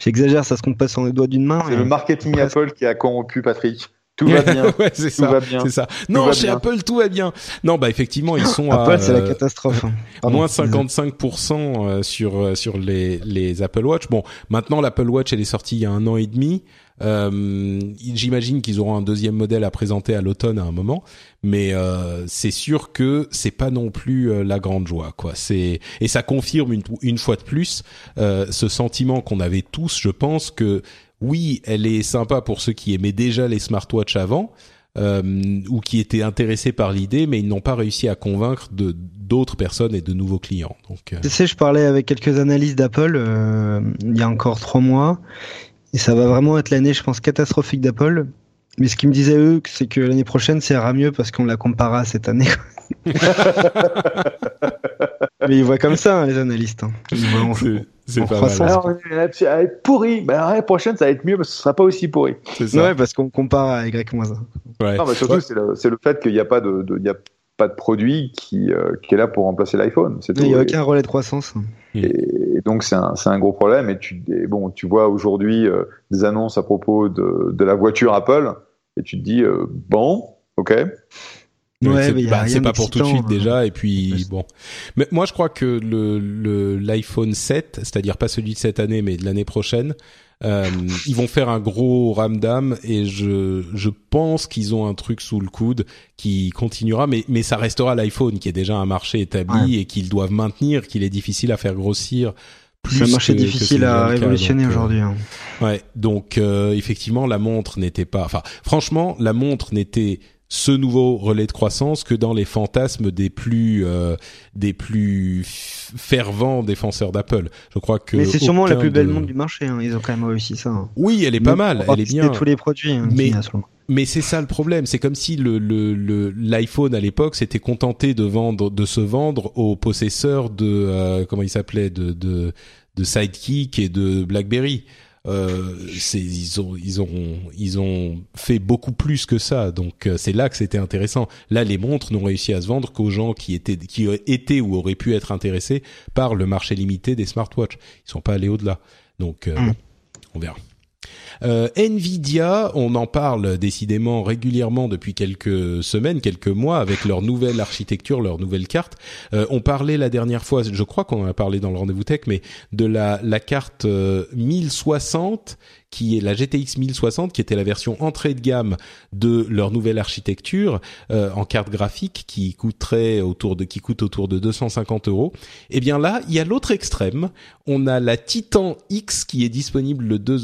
J'exagère, ça se compte pas sur les doigts d'une main. C'est le marketing Apple qui a corrompu Patrick. Tout va bien. ouais, c'est ça. C'est ça. Non, chez Apple, tout va bien. Non, bah effectivement, ils sont Apple, à c'est la catastrophe. Hein. moins 55% euh, sur euh, sur les les Apple Watch. Bon, maintenant l'Apple Watch elle est sortie il y a un an et demi. Euh, J'imagine qu'ils auront un deuxième modèle à présenter à l'automne à un moment, mais euh, c'est sûr que c'est pas non plus euh, la grande joie, quoi. C'est et ça confirme une, une fois de plus ce sentiment qu'on avait tous, je pense que oui, elle est sympa pour ceux qui aimaient déjà les smartwatches avant euh, ou qui étaient intéressés par l'idée, mais ils n'ont pas réussi à convaincre de d'autres personnes et de nouveaux clients. Donc, euh... tu sais, je parlais avec quelques analystes d'Apple euh, il y a encore trois mois, et ça va vraiment être l'année, je pense, catastrophique d'Apple. Mais ce qu'ils me disaient eux, c'est que l'année prochaine, ça ira mieux parce qu'on la comparera à cette année. Mais ils voient comme ça, hein, les analystes. Hein. C'est pas mal. Alors, ça va être pourri. Ben, l'année prochaine, ça va être mieux parce que ce sera pas aussi pourri. C'est ça. Ouais, parce qu'on compare à Y-1. Ouais. Non, mais surtout, c'est le, le, fait qu'il n'y a pas de, de y a pas de produit qui, euh, qui est là pour remplacer l'iPhone. Il n'y a aucun relais de croissance. Et, donc, c'est un, un, gros problème. Et tu, bon, tu vois aujourd'hui euh, des annonces à propos de, de la voiture Apple et tu te dis, euh, bon, ok. Ouais, c'est pas pour tout de suite hein. déjà et puis bon. Mais moi je crois que le l'iPhone 7, c'est-à-dire pas celui de cette année mais de l'année prochaine, euh, ils vont faire un gros ramdam et je je pense qu'ils ont un truc sous le coude qui continuera mais mais ça restera l'iPhone qui est déjà un marché établi et qu'ils doivent maintenir, qu'il est difficile à faire grossir. C'est un marché difficile à révolutionner euh, aujourd'hui. Hein. Ouais, donc euh, effectivement la montre n'était pas. Enfin, franchement, la montre n'était ce nouveau relais de croissance que dans les fantasmes des plus euh, des plus fervents défenseurs d'Apple. Je crois que Mais c'est sûrement la plus belle montre du marché. Hein. Ils ont quand même réussi ça. Hein. Oui, elle est pas mal. Elle est bien. Tous les produits. Hein, mais mais c'est ça le problème. C'est comme si le l'iPhone le, à l'époque s'était contenté de vendre de se vendre aux possesseurs de euh, comment il s'appelait de, de de Sidekick et de BlackBerry ils ont ils ont ils ont fait beaucoup plus que ça. Donc euh, c'est là que c'était intéressant. Là, les montres n'ont réussi à se vendre qu'aux gens qui étaient qui étaient ou auraient pu être intéressés par le marché limité des smartwatches. Ils sont pas allés au-delà. Donc euh, mm. on verra. Euh, Nvidia, on en parle décidément régulièrement depuis quelques semaines, quelques mois, avec leur nouvelle architecture, leur nouvelle carte. Euh, on parlait la dernière fois, je crois qu'on en a parlé dans le rendez-vous tech, mais de la, la carte 1060 euh, qui est la GTX 1060, qui était la version entrée de gamme de leur nouvelle architecture euh, en carte graphique, qui coûterait autour de qui coûte autour de 250 euros. Et eh bien là, il y a l'autre extrême. On a la Titan X qui est disponible le 2,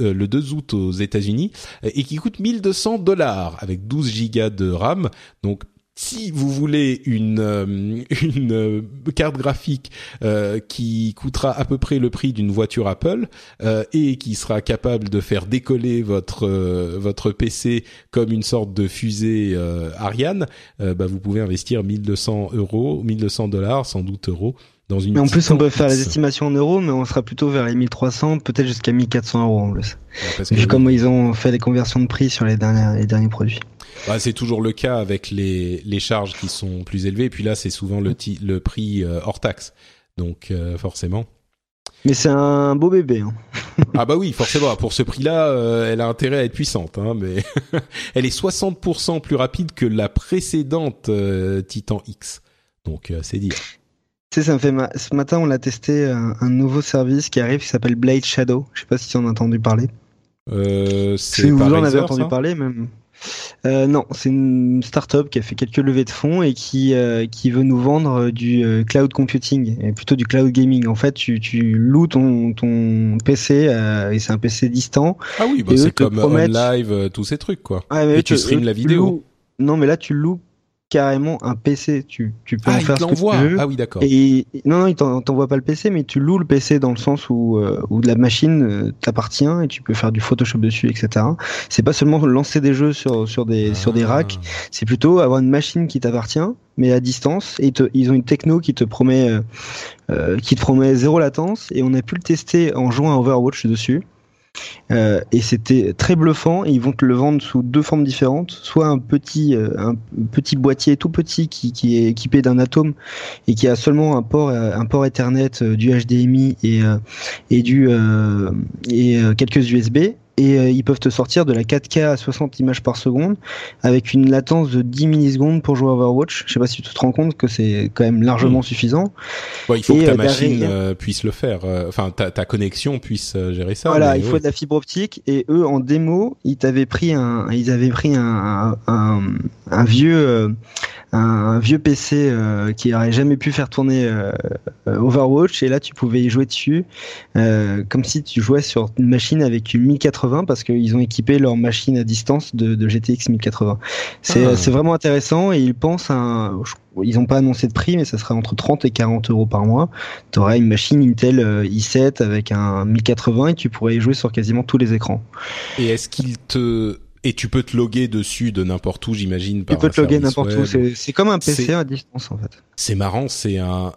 euh, le 2 août aux États-Unis et qui coûte 1200 dollars avec 12 gigas de RAM. Donc si vous voulez une euh, euh, carte graphique euh, qui coûtera à peu près le prix d'une voiture Apple et qui sera capable de faire décoller votre votre PC comme une sorte de fusée Ariane, bah vous pouvez investir 1200 euros, 1200 dollars, sans doute euros. Dans une mais en plus, on peut faire les estimations en euros, mais on sera plutôt vers les 1300, peut-être jusqu'à 1400 euros en plus. Vu comme ils ont fait les conversions de prix sur les derniers, les derniers produits. Bah, c'est toujours le cas avec les, les charges qui sont plus élevées. Et puis là, c'est souvent le, le prix euh, hors taxe. Donc forcément. Mais c'est un beau bébé. Hein. ah bah oui, forcément. Pour ce prix-là, elle a intérêt à être puissante. Hein, mais elle est 60% plus rapide que la précédente Titan X. Donc c'est dire. Tu sais, ça me fait ce matin, on a testé un, nouveau service qui arrive qui s'appelle Blade Shadow. Je sais pas si tu en as entendu parler. Euh, si vous en avez entendu parler même. Euh, non, c'est une start-up qui a fait quelques levées de fonds et qui euh, qui veut nous vendre du euh, cloud computing et plutôt du cloud gaming. En fait, tu, tu loues ton ton PC euh, et c'est un PC distant. Ah oui, bah c'est comme OnLive, tous ces trucs quoi. Ah, mais et tu streams la vidéo. Non, mais là tu loues carrément un PC. Tu, tu peux ah, en faire ce que tu veux. Ah oui, d'accord. Et non, non, il t'envoie pas le PC, mais tu loues le PC dans le sens où euh, où la machine euh, t'appartient et tu peux faire du Photoshop dessus, etc. C'est pas seulement lancer des jeux sur sur des sur des racks. C'est plutôt avoir une machine qui t'appartient, mais à distance. Et ils ont une techno qui te promet euh, euh, qui te promet zéro latence. Et on a pu le tester en jouant à Overwatch dessus. Euh, et c'était très bluffant. ils vont te le vendre sous deux formes différentes, soit un petit euh, boîtier tout petit qui, est équipé d'un atome et qui a seulement un port port Ethernet, euh, du HDMI et du et quelques USB et euh, ils peuvent te sortir de la 4K à 60 images par seconde avec une latence de 10 millisecondes pour jouer à Overwatch. Je sais pas si tu te rends compte que c'est quand même largement hmm. suffisant. il faut que ta euh, machine euh, puisse le faire. Enfin, ta, ta, connexion puisse gérer ça. Voilà, il faut de la fibre optique. Et eux, en démo, ils t'avaient pris un, ils avaient pris un, un, un vieux un, vieux PC euh, qui aurait jamais pu faire tourner euh, Overwatch et là tu pouvais y jouer dessus comme si tu jouais sur une machine avec une 1080 parce qu'ils ont équipé leur machine à distance de, de GTX 1080. C'est ah. c'est vraiment intéressant et ils pensent à ils n'ont pas annoncé de prix, mais ça sera entre 30 et 40 euros par mois. Tu auras une machine Intel i7 avec un 1080 et tu pourrais y jouer sur quasiment tous les écrans. Et est-ce qu'il te et tu peux te loguer dessus de n'importe où, j'imagine. Tu peux te loguer n'importe où. C'est comme un PC à distance, en fait. C'est marrant. C'est un,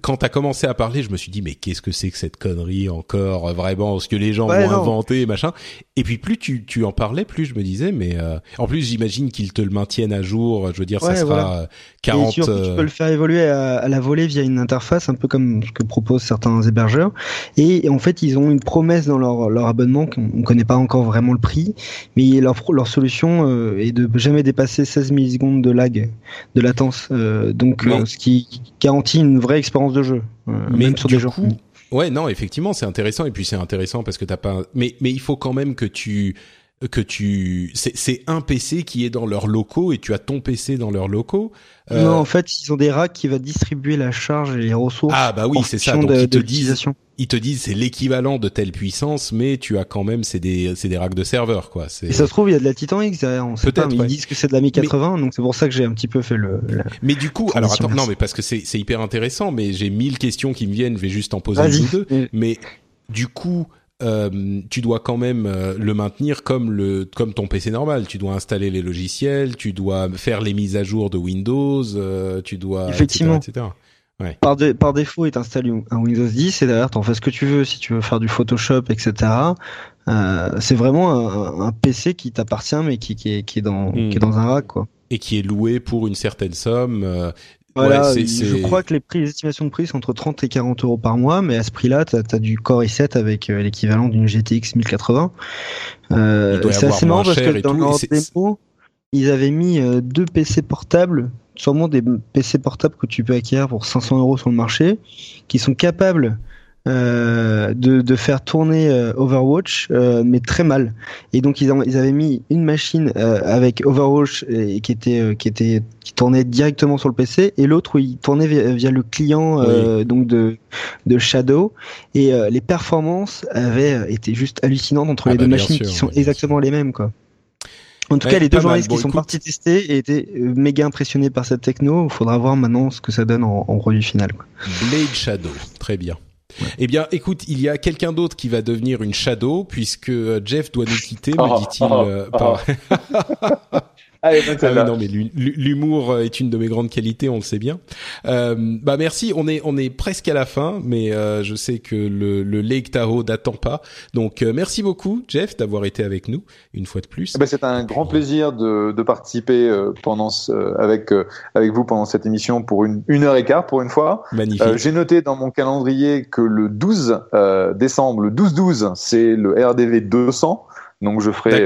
quand t'as commencé à parler, je me suis dit mais qu'est-ce que c'est que cette connerie encore vraiment ce que les gens vont inventer machin. Et puis plus tu, tu en parlais, plus je me disais mais euh, en plus j'imagine qu'ils te le maintiennent à jour. Je veux dire ça sera 40. Et tu euh, peux le faire évoluer à, la volée via une interface un peu comme ce que proposent certains hébergeurs. Et en fait ils ont une promesse dans leur, leur abonnement qu'on connaît pas encore vraiment le prix, mais leur leur solution euh, est de jamais dépasser 16 millisecondes de lag, de latence. donc ce qui garantit une vraie expérience de jeu, euh, mais même sur des jeux. ouais, non, effectivement, c'est intéressant et puis c'est intéressant parce que t'as pas. Mais mais il faut quand même que tu que tu c'est un PC qui est dans leurs locaux et tu as ton PC dans leurs locaux. Euh... Non, en fait, ils ont des racks qui va distribuer la charge et les ressources. Ah bah oui, c'est ça. Donc ils te disent ils te disent c'est l'équivalent de telle puissance, mais tu as quand même c'est des c'est des racks de serveurs quoi. Et ça se trouve il y a de la Titan X derrière. On sait pas, mais ils disent que c'est de la Mi 80, donc c'est pour ça que j'ai un petit peu fait le. mais du coup, alors attends, non mais parce que c'est c'est hyper intéressant, mais j'ai mille questions qui me viennent, je vais juste en poser une ou deux. Mais du coup, euh, tu dois quand même euh, le maintenir comme le comme ton PC normal. Tu dois installer les logiciels, tu dois faire les mises à jour de Windows, euh, tu dois effectivement. Etc., Ouais. Par, par défaut, il t'installe un Windows 10 et derrière, t'en fais ce que tu veux. Si tu veux faire du Photoshop, etc. Euh, c'est vraiment un, un, PC qui t'appartient, mais qui, qui, est, qui, est dans, qui est dans un rack, quoi. Et qui est loué pour une certaine somme. Voilà, je crois que les prix, les estimations de prix sont entre 30 et 40 euros par mois, mais à ce prix-là, tu as, du Core i7 avec euh, l'équivalent d'une GTX 1080. Euh, c'est assez marrant parce que dans leur démo, ils avaient mis euh, deux PC portables, sûrement des PC portables que tu peux acquérir pour 500 euros sur le marché, qui sont capables euh, de, de, faire tourner euh, Overwatch, euh, mais très mal. Et donc ils, ont, ils avaient mis une machine avec Overwatch et, qui était qui était qui tournait directement sur le PC et l'autre où il tournait via, le client donc de de Shadow et les performances avaient été juste hallucinantes entre les bah, deux machines qui sont exactement les mêmes quoi. En tout cas, les deux journalistes qui sont partis tester étaient méga impressionnés par cette techno. Il faudra voir maintenant ce que ça donne en, en produit final. Quoi. Blade Shadow, très bien. Eh bien, écoute, il y a quelqu'un d'autre qui va devenir une shadow puisque euh, Jeff doit nous quitter, me oh, dit-il. Oh, euh, oh. Allez, ah non, mais l'humour est une de mes grandes qualités, on le sait bien. Euh, bah merci, on est on est presque à la fin, mais euh, je sais que le, le Lake Tahoe n'attend pas. Donc euh, merci beaucoup, Jeff, d'avoir été avec nous une fois de plus. Eh ben, c'est un grand plaisir de, de participer euh, pendant avec avec vous pendant cette émission pour une une heure et quart pour une fois. Magnifique. J'ai noté dans mon calendrier que le 12 décembre, le 12-12, c'est le RDV 200. Donc je ferai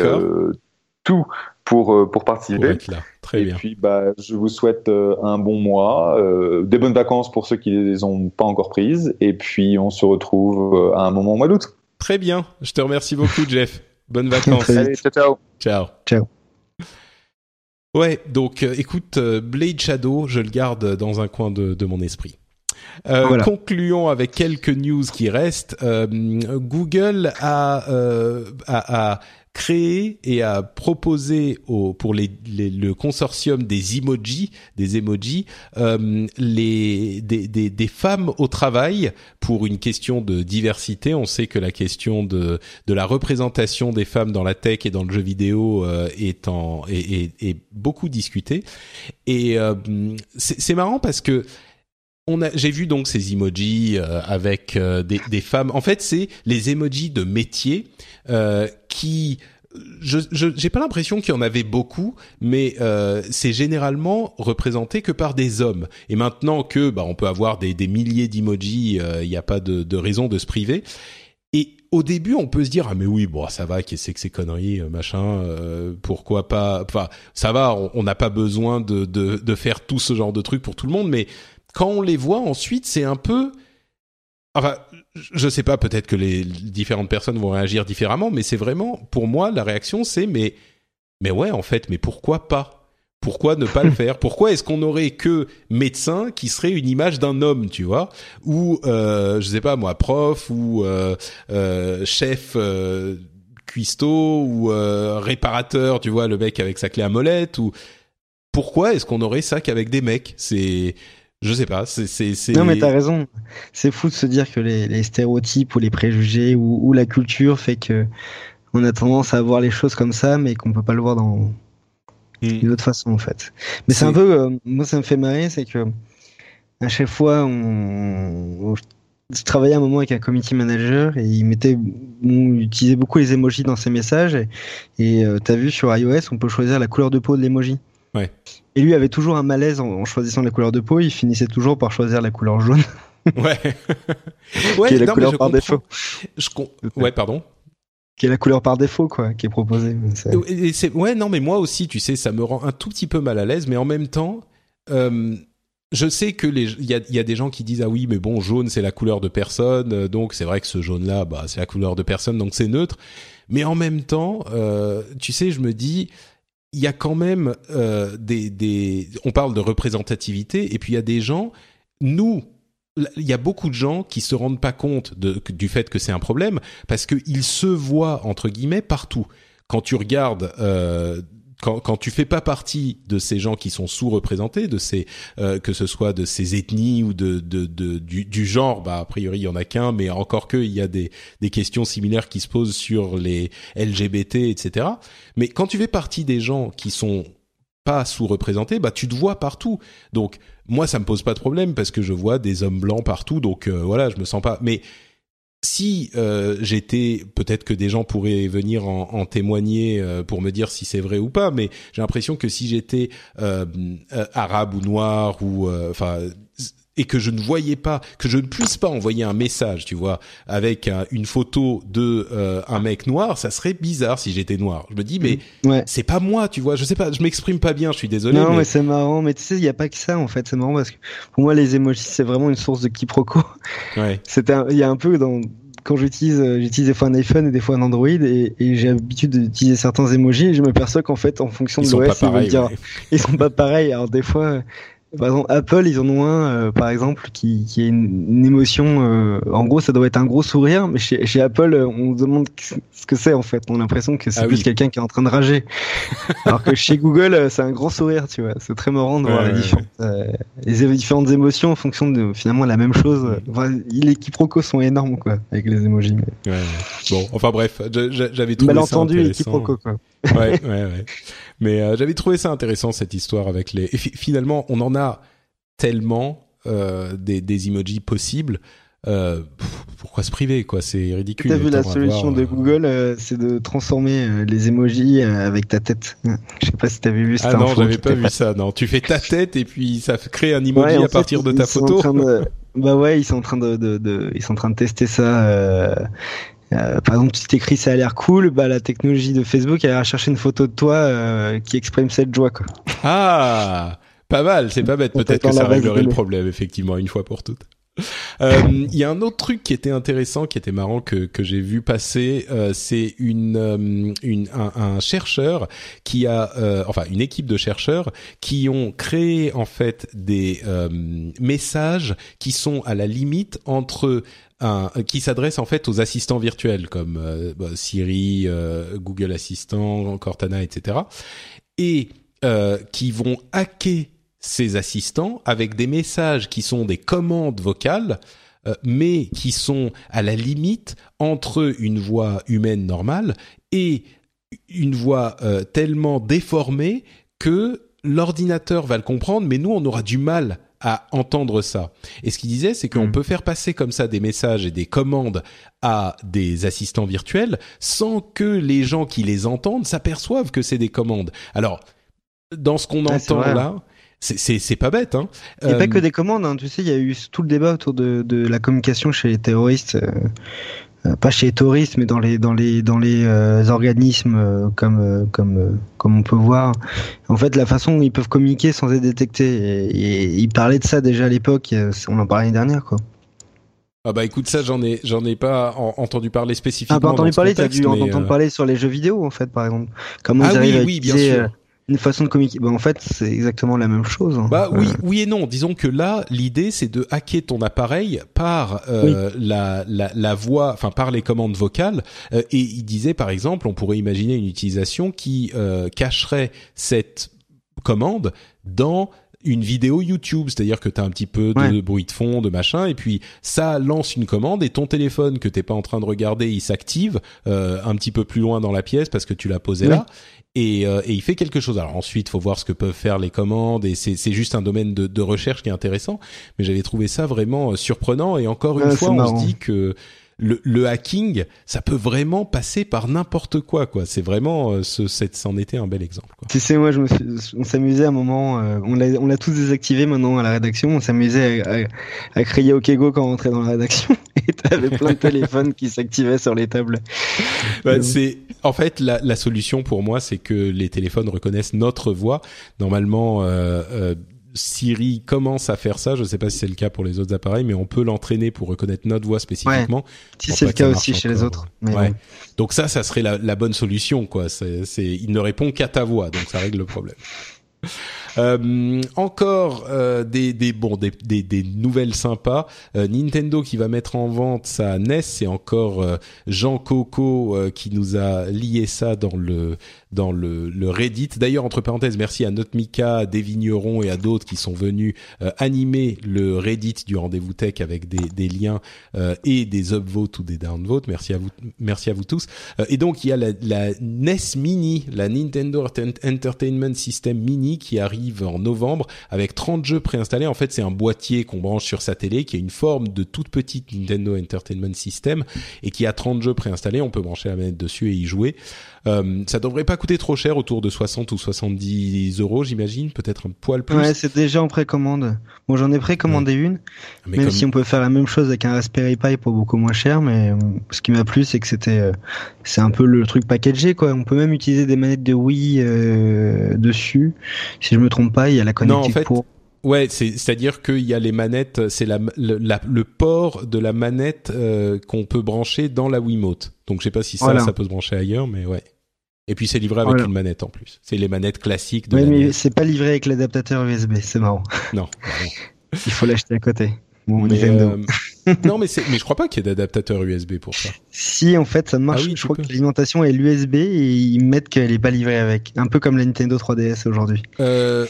tout pour euh, pour participer. Très et puis bah je vous souhaite euh, un bon mois, euh, des bonnes vacances pour ceux qui les ont pas encore prises et puis on se retrouve à un moment au mois d'août. Très bien, je te remercie beaucoup Jeff. Bonnes vacances. Allez, ciao ciao. Ciao. Ouais, donc écoute Blade Shadow, je le garde dans un coin de, de mon esprit. Euh, Concluons avec quelques news qui restent. Euh, Google a, euh, a, a créé et a proposé au, pour les, le consortium des emojis, des emojis, euh, les, des, des, des, femmes au travail pour une question de diversité. On sait que la question de, de la représentation des femmes dans la tech et dans le jeu vidéo euh, est, en, est, est, beaucoup discutée. Et euh, c'est marrant parce que j'ai vu donc ces emojis euh, avec euh, des, des, femmes. En fait, c'est les emojis de métier euh, qui je j'ai pas l'impression qu'il y en avait beaucoup, mais euh, c'est généralement représenté que par des hommes. Et maintenant que bah on peut avoir des, des milliers d'emojis, il n'y a pas de, de, raison de se priver. Et au début, on peut se dire ah mais oui bon ça va qu'est-ce que ces conneries machin pourquoi pas enfin ça va on n'a pas besoin de, de de faire tout ce genre de trucs pour tout le monde mais quand on les voit ensuite, c'est un peu Enfin, je sais pas, peut-être que les différentes personnes vont réagir différemment, mais c'est vraiment, pour moi, la réaction, c'est mais, mais ouais, en fait, mais pourquoi pas? Pourquoi ne pas le faire? Pourquoi est-ce qu'on aurait que médecin qui serait une image d'un homme, tu vois? Ou, euh, je sais pas moi, prof ou euh, euh, chef euh, cuistot ou réparateur, tu vois, le mec avec sa clé à molette ou pourquoi est-ce qu'on aurait ça qu'avec des mecs? C'est je sais pas, c'est Non mais t'as raison. C'est fou de se dire que les, les stéréotypes ou les préjugés ou, ou, la culture fait que on a tendance à voir les choses comme ça, mais qu'on peut pas le voir dans d'une autre façon en fait. Mais c'est un peu, euh, moi ça me fait marrer, c'est que à chaque fois on, je travaillais un moment avec un committee manager et il mettait, on utilisait beaucoup les emojis dans ses messages et, et euh, t'as vu sur iOS on peut choisir la couleur de peau de l'emoji. Ouais. Et lui avait toujours un malaise en, choisissant la couleur de peau. Il finissait toujours par choisir la couleur jaune. ouais. ouais qui est la couleur par défaut. Je Ouais, pardon. Qui est la couleur par défaut, quoi, qui est proposée. ouais, non, mais moi aussi, tu sais, ça me rend un tout petit peu mal à l'aise, mais en même temps. Euh, je sais que les il y a, y a, des gens qui disent ah oui mais bon jaune c'est la couleur de personne euh, donc c'est vrai que ce jaune là bah c'est la couleur de personne donc c'est neutre mais en même temps euh, tu sais je me dis il y a quand même euh, des, des, on parle de représentativité et puis il y a des gens, nous, il y a beaucoup de gens qui se rendent pas compte du fait que c'est un problème parce qu'ils se voient entre guillemets partout. Quand tu regardes euh, quand, quand tu fais pas partie de ces gens qui sont sous-représentés, de ces euh, que ce soit de ces ethnies ou de, du, genre, bah a priori il y en a qu'un, mais encore que il y a des, questions similaires qui se posent sur les LGBT, etc. Mais quand tu fais partie des gens qui sont pas sous-représentés, bah tu te vois partout. Donc moi ça me pose pas de problème parce que je vois des hommes blancs partout, donc euh, voilà je me sens pas. Mais si euh, j'étais, peut-être que des gens pourraient venir en, témoigner euh, pour me dire si c'est vrai ou pas, mais j'ai l'impression que si j'étais euh, arabe ou noir ou enfin et que je ne voyais pas, que je ne puisse pas envoyer un message, tu vois, avec une photo de un mec noir, ça serait bizarre si j'étais noir. Je me dis mais ouais. c'est pas moi, tu vois, je sais pas, je m'exprime pas bien, je suis désolé. Non mais, mais c'est marrant, mais tu sais, il y a pas que ça en fait, c'est marrant parce que pour moi les emojis c'est vraiment une source de quiproquo. Ouais. C'était, il y a un peu dans quand j'utilise, j'utilise des fois un iPhone et des fois un Android et, et j'ai l'habitude d'utiliser certains emojis et je me perçois qu'en fait, en fonction ils de l'OS, ils, vont dire, ouais. ils sont pas pareils. Alors des fois, par exemple, Apple, ils en ont un, euh, par exemple, qui, qui est une, une émotion. Euh, en gros, ça doit être un gros sourire, mais chez, chez Apple, on se demande ce que c'est en fait. On a l'impression que c'est Ah plus oui. quelqu'un qui est en train de rager. Alors que chez Google, euh, c'est un grand sourire, tu vois. C'est très marrant de voir Ouais, les, ouais, différentes, euh, les différentes émotions en fonction de finalement la même chose. Enfin, les quiproquos sont énormes, quoi, avec les emojis. Mais... Ouais, ouais. Bon, enfin bref, j'avais trouvé ça Malentendu et intéressant. quiproquos, quoi. ouais, ouais, ouais. Mais euh, j'avais trouvé ça intéressant cette histoire avec les. Et finalement, on en a tellement euh, des, des emojis possibles. Euh, pourquoi se priver quoi? C'est ridicule. T'as vu la solution de Google, c'est de transformer les emojis avec ta tête. Je sais pas si t'avais vu ça. Ah non, j'avais pas vu ça. Non, tu fais ta tête et puis ça crée un emoji à partir de ta photo. Bah ouais, ils sont en train de, de, de, ils sont en train de tester ça. Euh, euh, par exemple, si t'écris ça a l'air cool, bah la technologie de Facebook elle va chercher une photo de toi euh, qui exprime cette joie quoi. Ah, pas mal, c'est pas bête. Peut-être que ça réglerait le problème effectivement une fois pour toutes. Euh, il y a un autre truc qui était intéressant, qui était marrant que que j'ai vu passer, euh, c'est une, euh, une un, un, chercheur qui a, enfin une équipe de chercheurs qui ont créé en fait des messages qui sont à la limite entre un, qui s'adresse en fait aux assistants virtuels comme bah, Siri, Google Assistant, Cortana, etc. Et qui vont hacker ces assistants avec des messages qui sont des commandes vocales, euh, mais qui sont à la limite entre une voix humaine normale et une voix euh, tellement déformée que l'ordinateur va le comprendre, mais nous, on aura du mal à entendre ça. Et ce qu'il disait, c'est qu'on hmm. peut faire passer comme ça des messages et des commandes à des assistants virtuels sans que les gens qui les entendent s'aperçoivent que c'est des commandes. Alors, dans ce qu'on entend là, c'est pas bête. Hein. Il n'y a pas que euh, des commandes. Hein. Tu sais, il y a eu tout le débat autour de, de la communication chez les terroristes. Euh, euh, pas chez les terroristes, mais dans les dans les dans les organismes comme comme comme on peut voir. En fait, la façon où ils peuvent communiquer sans être détectés. Et, ils parlaient de ça déjà à l'époque. On en parlait l'année dernière, quoi. Ah bah écoute ça j'en ai j'en ai pas entendu parler spécifiquement. Ah pas entendu parler, t'as dû entendre parler sur les jeux vidéo en fait par exemple. Comment ah ils arrivent oui, à oui, bien sûr une façon de communiquer. Bah, en fait, c'est exactement la même chose. Hein. Bah oui, oui et non. Disons que là, l'idée c'est de hacker ton appareil par euh, la, la, la, voix, enfin par les commandes vocales. Euh, et il disait par exemple, on pourrait imaginer une utilisation qui euh, cacherait cette commande dans une vidéo YouTube, c'est-à-dire que tu as un petit peu de bruit de fond, de machin, et puis ça lance une commande et ton téléphone que t'es pas en train de regarder, il s'active euh, un petit peu plus loin dans la pièce parce que tu l'as posé là, et, euh, et, il fait quelque chose. Alors ensuite, faut voir ce que peuvent faire les commandes et c'est juste un domaine de, de, recherche qui est intéressant. Mais j'avais trouvé ça vraiment euh, surprenant et encore une fois, on se dit que le, le, hacking, ça peut vraiment passer par n'importe quoi, quoi. C'est vraiment, euh, ce, c'en était un bel exemple. Quoi. Tu sais, moi, je me suis, on s'amusait à un moment, euh, on l'a, on l'a tous désactivé maintenant à la rédaction. On s'amusait à, à, crier OK Go quand on rentrait dans la rédaction. Et t'avais plein de téléphones qui s'activaient sur les tables. Bah, c'est, en fait, la, la, solution pour moi, c'est que les téléphones reconnaissent notre voix. Normalement, euh, euh Siri commence à faire ça. Je ne sais pas si c'est le cas pour les autres appareils, mais on peut l'entraîner pour reconnaître notre voix spécifiquement. Si c'est le cas aussi chez les autres. ouais. Donc ça, ça serait la, la bonne solution, quoi. C'est, il ne répond qu'à ta voix, donc ça règle le problème. Euh, encore euh, des, des bon des, des, des nouvelles sympas. Euh, Nintendo qui va mettre en vente sa NES. C'est encore euh, Jean Coco euh, qui nous a lié ça dans le dans le, Reddit. D'ailleurs, entre parenthèses, merci à Notmika, des vignerons et à d'autres qui sont venus animer le Reddit du rendez-vous tech avec des, des liens et des upvotes ou des downvotes. Merci à vous, merci à vous tous. et donc il y a la, la NES Mini, la Nintendo Entertainment System Mini qui arrive en novembre avec 30 jeux préinstallés. En fait, c'est un boîtier qu'on branche sur sa télé qui a une forme de toute petite Nintendo Entertainment System et qui a 30 jeux préinstallés. On peut brancher la manette dessus et y jouer. Euh, ça devrait pas coûter trop cher, autour de 60 ou 70 euros, j'imagine, peut-être un poil plus. Ouais, c'est déjà en précommande. Bon, j'en ai précommandé une, mais même si on peut faire la même chose avec un Raspberry Pi pour beaucoup moins cher, mais euh, ce qui m'a plu, c'est que c'était, euh, c'est un peu le truc packagé, quoi. On peut même utiliser des manettes de Wii euh, dessus. Si je me trompe pas, il y a la connectique pour. Ouais, c'est-à-dire qu'il y a les manettes, c'est la, le port de la manette qu'on peut brancher dans la Wiimote. Donc je sais pas si ça, ça peut se brancher ailleurs, mais ouais. Et puis c'est livré avec une manette en plus. C'est les manettes classiques de. Oui, mais c'est pas livré avec l'adaptateur USB, c'est marrant. Non. Il faut l'acheter à côté. Euh, non, mais, mais je crois pas qu'il y ait d'adaptateur USB pour ça. Si, en fait, ça marche. Ah je crois que l'alimentation est l'USB et ils mettent qu'elle est pas livrée avec. Un peu comme la Nintendo 3DS aujourd'hui. Euh,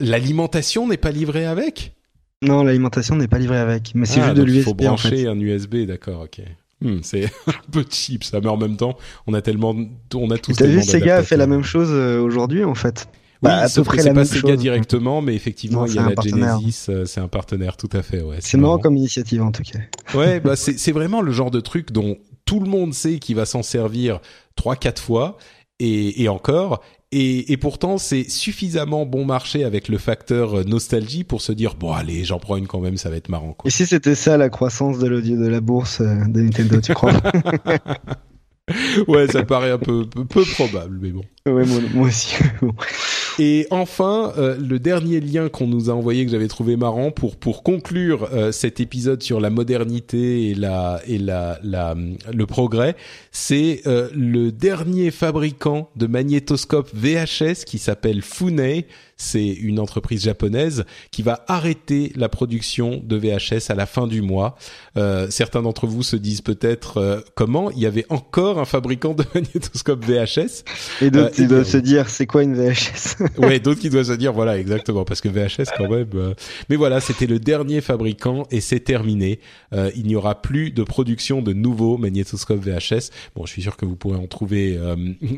l'alimentation n'est pas livrée avec? Non, l'alimentation n'est pas livrée avec. Mais c'est ah, juste de l'USB. Il faut brancher un USB, d'accord, ok. Hmm, c'est un peu cheap ça, mais en même temps, on a tellement, on a tous. T'as vu, Sega a fait la même chose euh, aujourd'hui en fait? Oui, bah, sauf que c'est pas Sega directement, mais effectivement, il y a la Genesis, euh, c'est un partenaire, tout à fait. Ouais, c'est marrant comme initiative en tout cas. Ouais, bah c'est vraiment le genre de truc dont tout le monde sait qu'il va s'en servir trois, quatre fois, et, et encore, et, et, pourtant, c'est suffisamment bon marché avec le facteur euh, nostalgie pour se dire bon allez, j'en prends une quand même, ça va être marrant. Quoi. Et si c'était ça la croissance de l'audio de la bourse euh, de Nintendo, tu crois Ouais, ça paraît un peu peu, peu probable, mais bon. Ouais, moi, moi aussi. Et enfin, euh, le dernier lien qu'on nous a envoyé que j'avais trouvé marrant pour pour conclure euh, cet épisode sur la modernité et la et la, le progrès, c'est euh, le dernier fabricant de magnétoscopes VHS qui s'appelle Funei c'est une entreprise japonaise qui va arrêter la production de VHS à la fin du mois. Euh, certains d'entre vous se disent peut-être euh, comment il y avait encore un fabricant de magnétoscope VHS. Et d'autres qui euh, doivent se dire c'est quoi une VHS Ouais, d'autres qui doivent se dire voilà exactement parce que VHS quand même. Mais voilà, c'était le dernier fabricant et c'est terminé. il n'y aura plus de production de nouveaux magnétoscopes VHS. Bon, je suis sûr que vous pourrez en trouver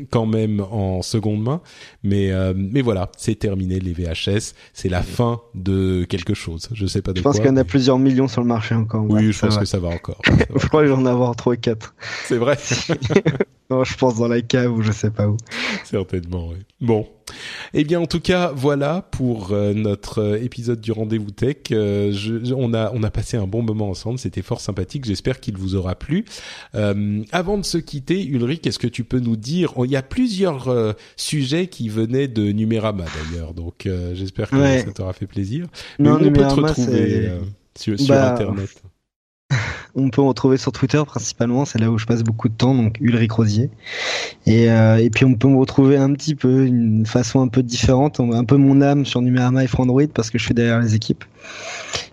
quand même en seconde main, mais mais voilà, c'est terminé les VHS. C'est la fin de quelque chose. Je sais pas de je pense qu'il y en a plusieurs millions sur le marché encore. Oui, je pense que ça va encore. je crois que j'en ai avoir 3 ou 4. C'est vrai. non, je pense dans la cave ou je sais pas où. Certainement, oui. Bon. Eh bien, en tout cas, voilà pour euh, notre euh, épisode du rendez-vous tech. Euh, je, on a on a passé un bon moment ensemble. C'était fort sympathique. J'espère qu'il vous aura plu. avant de se quitter, Ulrich, est-ce que tu peux nous dire Il y a plusieurs sujets qui venaient de Numérama d'ailleurs. Donc, j'espère que ça t'aura fait plaisir. Mais non, on peut te retrouver sur, sur bah, Internet on peut me retrouver sur Twitter principalement, c'est là où je passe beaucoup de temps, donc Ulrich Rosier. Et, euh, et puis on peut me retrouver un petit peu, une façon un peu différente, un peu mon âme sur Numérama et Android parce que je suis derrière les équipes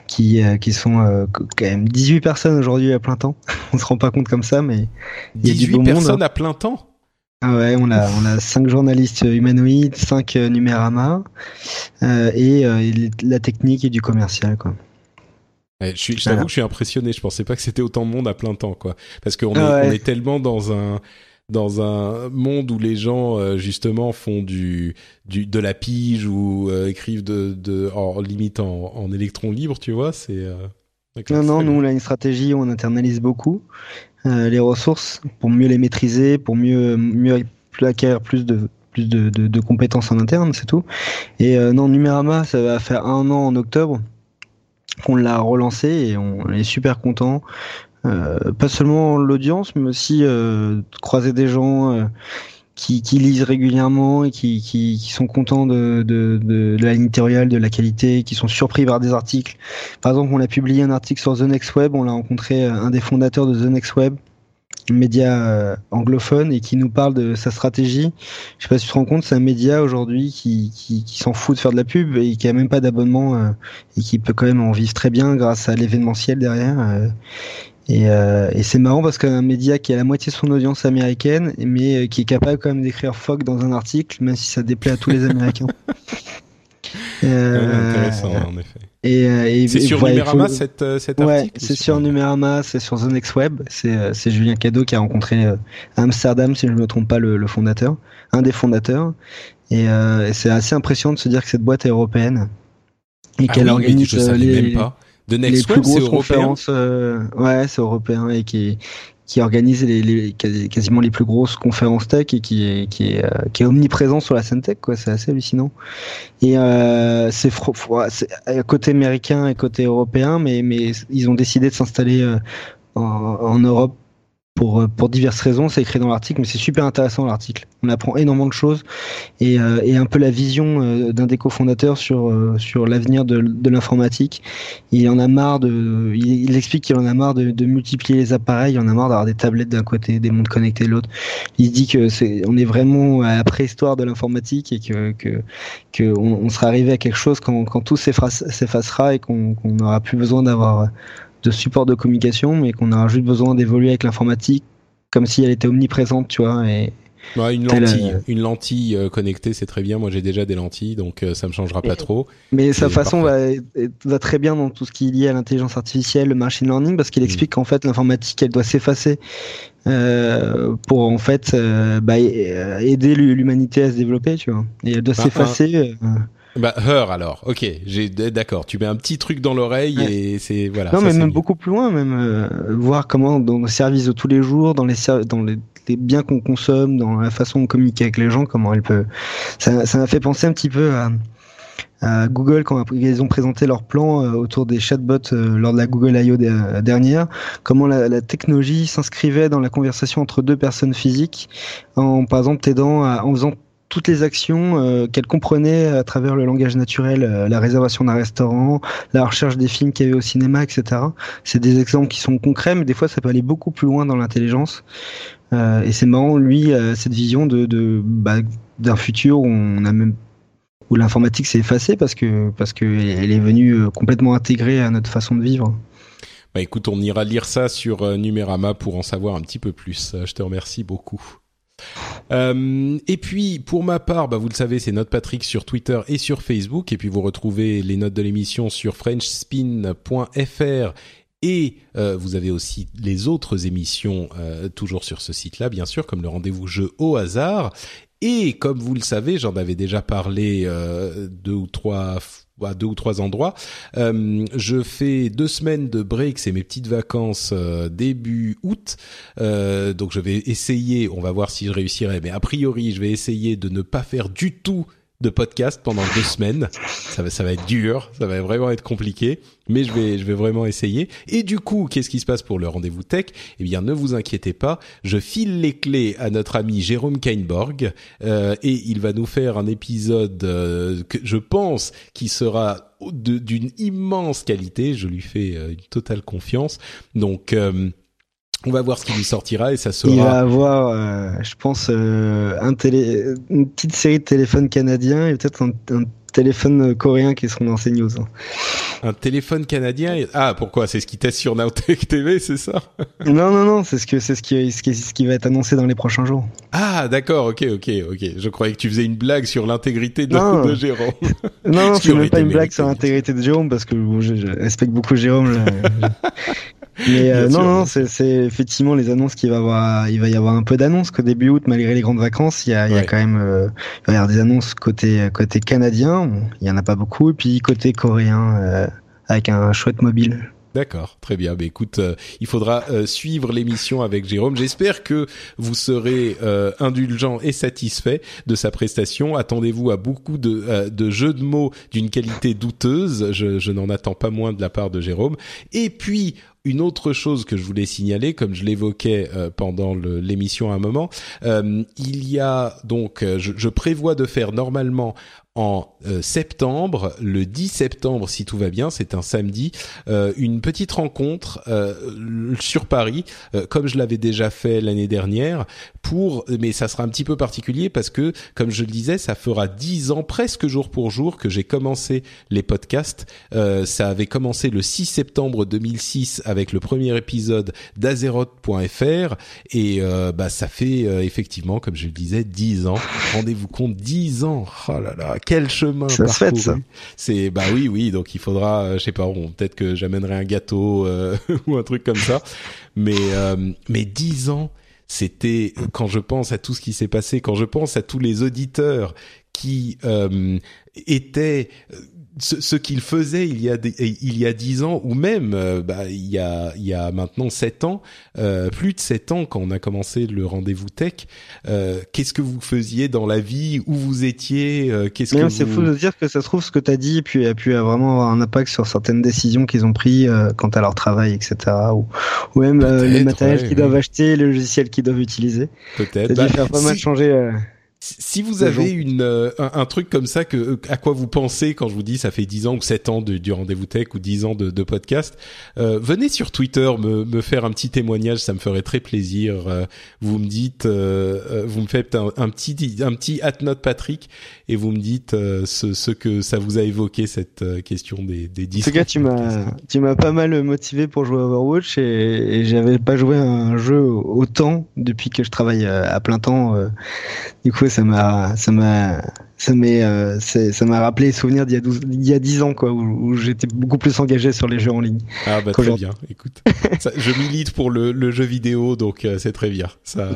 qui, euh, qui sont euh, quand même 18 personnes aujourd'hui à plein temps. on se rend pas compte comme ça, mais il y a 18 personnes à plein temps? Ah ouais, on a on a cinq journalistes humanoïdes, cinq Numérama et, et la technique et du commercial quoi. Je, suis, je t'avoue que je suis impressionné. Je pensais pas que c'était autant de monde à plein temps, quoi. Parce qu'on est, on est tellement dans un dans un monde où les gens euh, justement font du, du de la pige ou euh, écrivent de, de en limite en, en électron libre, tu vois. C'est euh, non non, nous on a une stratégie où on internalise beaucoup les ressources pour mieux les maîtriser, pour mieux mieux acquérir plus de plus de, de, de compétences en interne, c'est tout. Et non, Numérama, ça va faire un an en octobre qu'on l'a relancé et on est super content. Euh, pas seulement l'audience, mais aussi euh, croiser des gens euh, qui, qui, lisent régulièrement et qui, qui, qui sont contents de, de, de, de, la ligne de la qualité, qui sont surpris par des articles. Par exemple, on a publié un article sur The Next Web, on a rencontré un des fondateurs de The Next Web média euh, anglophone et qui nous parle de sa stratégie. Je sais pas si tu te rends compte, c'est un média aujourd'hui qui, qui, qui s'en fout de faire de la pub et qui a même pas d'abonnement euh, et qui peut quand même en vivre très bien grâce à l'événementiel derrière. Euh, et, et c'est marrant parce qu'un média qui a la moitié de son audience américaine, mais qui est capable quand même d'écrire fuck dans un article, même si ça déplaît à tous les Américains. intéressant en effet. Et, euh, et c'est sur Numérama cette, euh, cet ouais, c'est sur Numérama, c'est sur The Next Web. C'est euh, c'est Julien Cadeau qui a rencontré Amsterdam, si je ne me trompe pas, le, le fondateur, un des fondateurs. Et, euh, c'est assez impressionnant de se dire que cette boîte est européenne et ah qu'elle organise les, même pas. The Next les Web, plus grosses conférences. ouais, c'est européen et qui qui organise les, les, quasiment les plus grosses conférences tech et qui est, qui est, euh, qui est omniprésent sur la scène tech, quoi. C'est assez hallucinant. Et euh, c'est côté américain et côté européen, mais, mais ils ont décidé de s'installer euh, en, en, Europe pour, euh, pour diverses raisons, c'est écrit dans l'article, mais c'est super intéressant l'article. On apprend énormément de choses et, euh, et un peu la vision euh, d'un des cofondateurs sur, sur l'avenir de, de l'informatique. Il en a marre de, il, explique qu'il en a marre de, de, multiplier les appareils, il en a marre d'avoir des tablettes d'un côté, des mondes connectés de l'autre. Il dit que c'est, on est vraiment à la préhistoire de l'informatique et que, que, que on, on, sera arrivé à quelque chose quand, quand tout s'effacera et qu'on n'aura plus besoin d'avoir de support de communication, mais qu'on a juste besoin d'évoluer avec l'informatique comme si elle était omniprésente, tu vois. Et, une lentille, une lentille connectée, c'est très bien. Moi, j'ai déjà des lentilles, donc ça me changera pas trop. Mais sa façon va, va très bien dans tout ce qui est lié à l'intelligence artificielle, le machine learning, parce qu'il mm. explique qu'en fait, l'informatique, elle doit s'effacer euh, pour en fait euh, bah, aider l'humanité à se développer, tu vois. Et elle doit bah, s'effacer. Euh. Bah, Her alors, ok, j'ai d'accord. Tu mets un petit truc dans l'oreille et c'est voilà. Non, mais même beaucoup plus loin, même voir comment dans nos services de tous les jours, dans les dans les, biens qu'on consomme, dans la façon de communiquer avec les gens, comment elle peut. Ça, ça m'a fait penser un petit peu à Google quand ils ont présenté leur plan euh, autour des chatbots euh, lors de la Google I.O. Euh, dernière, comment la, technologie s'inscrivait dans la conversation entre deux personnes physiques, en par exemple t'aidant en faisant toutes les actions qu'elle comprenait à travers le langage naturel, la réservation d'un restaurant, la recherche des films qu'il y avait au cinéma, etc. C'est des exemples qui sont concrets, mais des fois ça peut aller beaucoup plus loin dans l'intelligence. et c'est marrant, lui, cette vision de, bah, d'un futur où on a même l'informatique s'est effacée parce que parce que elle est venue euh, complètement intégrée à notre façon de vivre. Bah écoute, on ira lire ça sur euh, Numérama pour en savoir un petit peu plus. Euh, je te remercie beaucoup. Euh, et puis pour ma part, bah, vous le savez, c'est Note Patrick sur Twitter et sur Facebook. Et puis vous retrouvez les notes de l'émission sur FrenchSpin.fr et euh, vous avez aussi les autres émissions euh, toujours sur ce site-là, bien sûr, comme le rendez-vous jeu au hasard. Et comme vous le savez, j'en avais déjà parlé deux ou trois deux ou trois endroits. Euh, je fais deux semaines de break, c'est mes petites vacances euh, début août. Euh, donc je vais essayer, on va voir si je réussirai, mais a priori je vais essayer de ne pas faire du tout de podcast pendant deux semaines. Ça va, ça va être dur, ça va vraiment être compliqué, mais je vais, je vais vraiment essayer. Et du coup, qu'est-ce qui se passe pour le rendez-vous tech? Eh bien, ne vous inquiétez pas, je file les clés à notre ami Jérôme Kainborg euh, et il va nous faire un épisode euh, que je pense qui sera d'une immense qualité. Je lui fais euh, une totale confiance. Donc euh, on va voir ce qui lui sortira et ça sera. Il va avoir, euh, je pense, euh, un télé... une petite série de téléphones canadiens et peut-être un, téléphone coréen qui seront dans ces news. Un téléphone canadien Ah, pourquoi? C'est ce qui teste sur Nowtech TV, c'est ça? Non, non, non, c'est ce que c'est ce qui, ce qui, ce qui va être annoncé dans les prochains jours. Ah, d'accord, ok, ok, ok. Je croyais que tu faisais une blague sur l'intégrité de, de, Jérôme. non, non c'est même pas une blague sur l'intégrité de Jérôme parce que je, je, respecte beaucoup Jérôme. Mais euh, non, non, c'est effectivement les annonces qu'il va avoir. Il va y avoir un peu d'annonces qu'au début août, malgré les grandes vacances, il y a, il y a quand même euh, il va y avoir des annonces côté côté canadien. il y en a pas beaucoup, et puis côté coréen euh, avec un chouette mobile. D'accord, très bien. Mais écoute, il faudra suivre l'émission avec Jérôme. J'espère que vous serez indulgent et satisfait de sa prestation. Attendez-vous à beaucoup de, de jeux de mots d'une qualité douteuse. Je, je n'en attends pas moins de la part de Jérôme. Et puis, une autre chose que je voulais signaler, comme je l'évoquais euh, pendant l'émission à un moment, euh, il y a donc, euh, je, je, prévois de faire normalement en euh, septembre, le 10 septembre si tout va bien, c'est un samedi, euh, une petite rencontre euh, sur Paris, comme je l'avais déjà fait l'année dernière, pour, mais ça sera un petit peu particulier parce que, comme je le disais, ça fera dix ans presque jour pour jour que j'ai commencé les podcasts. ça avait commencé le 6 septembre 2006 avec le premier épisode d'Azeroth.fr et bah ça fait effectivement, comme je le disais, dix ans. Rendez-vous compte, dix ans. Oh là là quel chemin ça se fait ça. C'est bah oui oui donc il faudra euh, je sais pas peut-être que j'amènerai un gâteau euh, ou un truc comme ça mais euh, mais dix ans c'était quand je pense à tout ce qui s'est passé quand je pense à tous les auditeurs qui étaient ce, ce qu'il faisait il y a il y a dix ans ou même euh, bah, il y a il y a maintenant sept ans euh, plus de sept ans quand on a commencé le rendez-vous tech euh, qu'est-ce que vous faisiez dans la vie? Où vous étiez? Euh, qu'est-ce que c'est fou de dire que ça se trouve ce que tu as dit puis a pu vraiment avoir un impact sur certaines décisions qu'ils ont pris quant à leur travail etc ou, ou même le matériel qu'ils doivent acheter le logiciel qu'ils doivent utiliser. Peut-être. Ça bah, faire pas mal changer Si vous avez une euh, un, truc comme ça que euh, à quoi vous pensez quand je vous dis ça fait 10 ans ou 7 ans de, du rendez-vous tech ou 10 ans de, de podcast, euh, venez sur Twitter me, me faire un petit témoignage, ça me ferait très plaisir. vous me dites, vous me faites un, un, petit un petit at Patrick et vous me dites ce, ce, que ça vous a évoqué cette question des des 10 En tout cas, tu m'as tu m'as pas mal motivé pour jouer à Overwatch et, et j'avais pas joué à un jeu autant depuis que je travaille à plein temps. du coup, ça m'a ça m'a ça m'a euh, ça m'a rappelé les souvenirs d'il y a 12, il y a 10 ans quoi où, j'étais beaucoup plus engagé sur les jeux en ligne. Ah bah très bien. Écoute, je milite pour le, le jeu vidéo donc euh, c'est très bien. Ça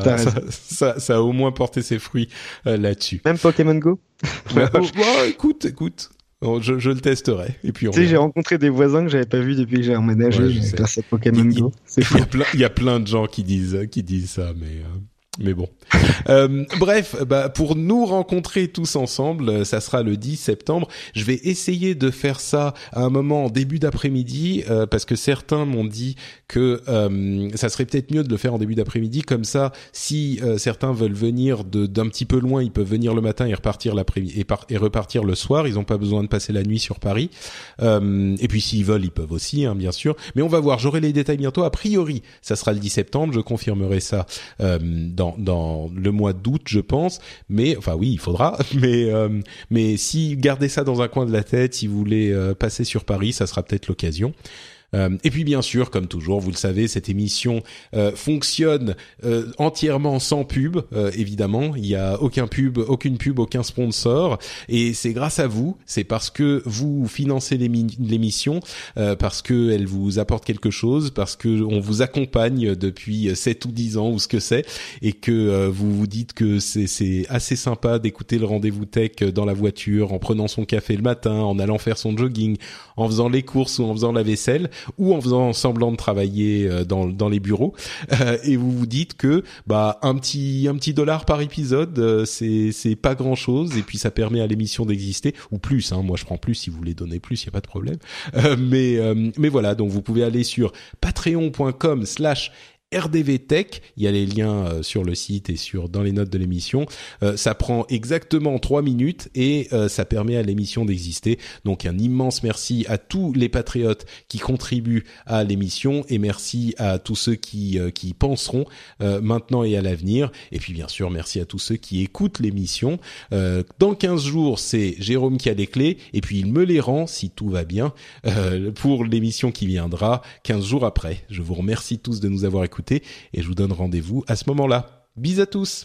ça, ça, a au moins porté ses fruits euh, là-dessus. Même Pokémon Go bah, bah, écoute, écoute. Je, je, le testerai. Et puis tu sais, j'ai rencontré des voisins que j'avais pas vu depuis que j'ai emménagé ouais, à Pokémon Go. Il, y, a plein, il y a plein de gens qui disent, qui disent ça, mais mais bon. Euh, bref, bah, pour nous rencontrer tous ensemble, euh, ça sera le 10 septembre. Je vais essayer de faire ça à un moment en début d'après-midi, euh, parce que certains m'ont dit que euh, ça serait peut-être mieux de le faire en début d'après-midi. Comme ça, si certains veulent venir d'un petit peu loin, ils peuvent venir le matin et repartir l'après-midi et, et, repartir le soir. Ils n'ont pas besoin de passer la nuit sur Paris. et puis s'ils veulent, ils peuvent aussi, hein, bien sûr. Mais on va voir. J'aurai les détails bientôt. A priori, ça sera le 10 septembre. Je confirmerai ça dans dans, le mois d'août, je pense. Mais enfin oui, il faudra. Mais euh, mais si gardez ça dans un coin de la tête, si vous voulez euh, passer sur Paris, ça sera peut-être l'occasion. Euh, et puis bien sûr, comme toujours, vous le savez, cette émission euh, fonctionne euh, entièrement sans pub. évidemment, il y a aucun pub, aucune pub, aucun sponsor, et c'est grâce à vous. C'est parce que vous financez l'émission, parce que elle vous apporte quelque chose, parce que on vous accompagne depuis 7 ou 10 ans ou ce que c'est, et que vous vous dites que c'est assez sympa d'écouter le rendez-vous tech dans la voiture, en prenant son café le matin, en allant faire son jogging, en faisant les courses ou en faisant la vaisselle ou en faisant semblant de travailler euh, dans, dans les bureaux. Euh, et vous vous dites que bah un petit un petit dollar par épisode euh, c'est c'est pas grand chose et puis ça permet à l'émission d'exister ou plus hein, moi je prends plus si vous voulez donner plus il y a pas de problème. Mais mais voilà donc vous pouvez aller sur patreon.com slash RDV Tech. Il y a les liens euh, sur le site et sur dans les notes de l'émission. Euh, ça prend exactement trois minutes et euh, ça permet à l'émission d'exister. Donc un immense merci à tous les patriotes qui contribuent à l'émission et merci à tous ceux qui qui penseront maintenant et à l'avenir. Et puis bien sûr merci à tous ceux qui écoutent l'émission. dans 15 jours c'est Jérôme qui a les clés et puis il me les rend si tout va bien pour l'émission qui viendra 15 jours après. Je vous remercie tous de nous avoir écoutés et je vous donne rendez-vous à ce moment-là. Bis à tous.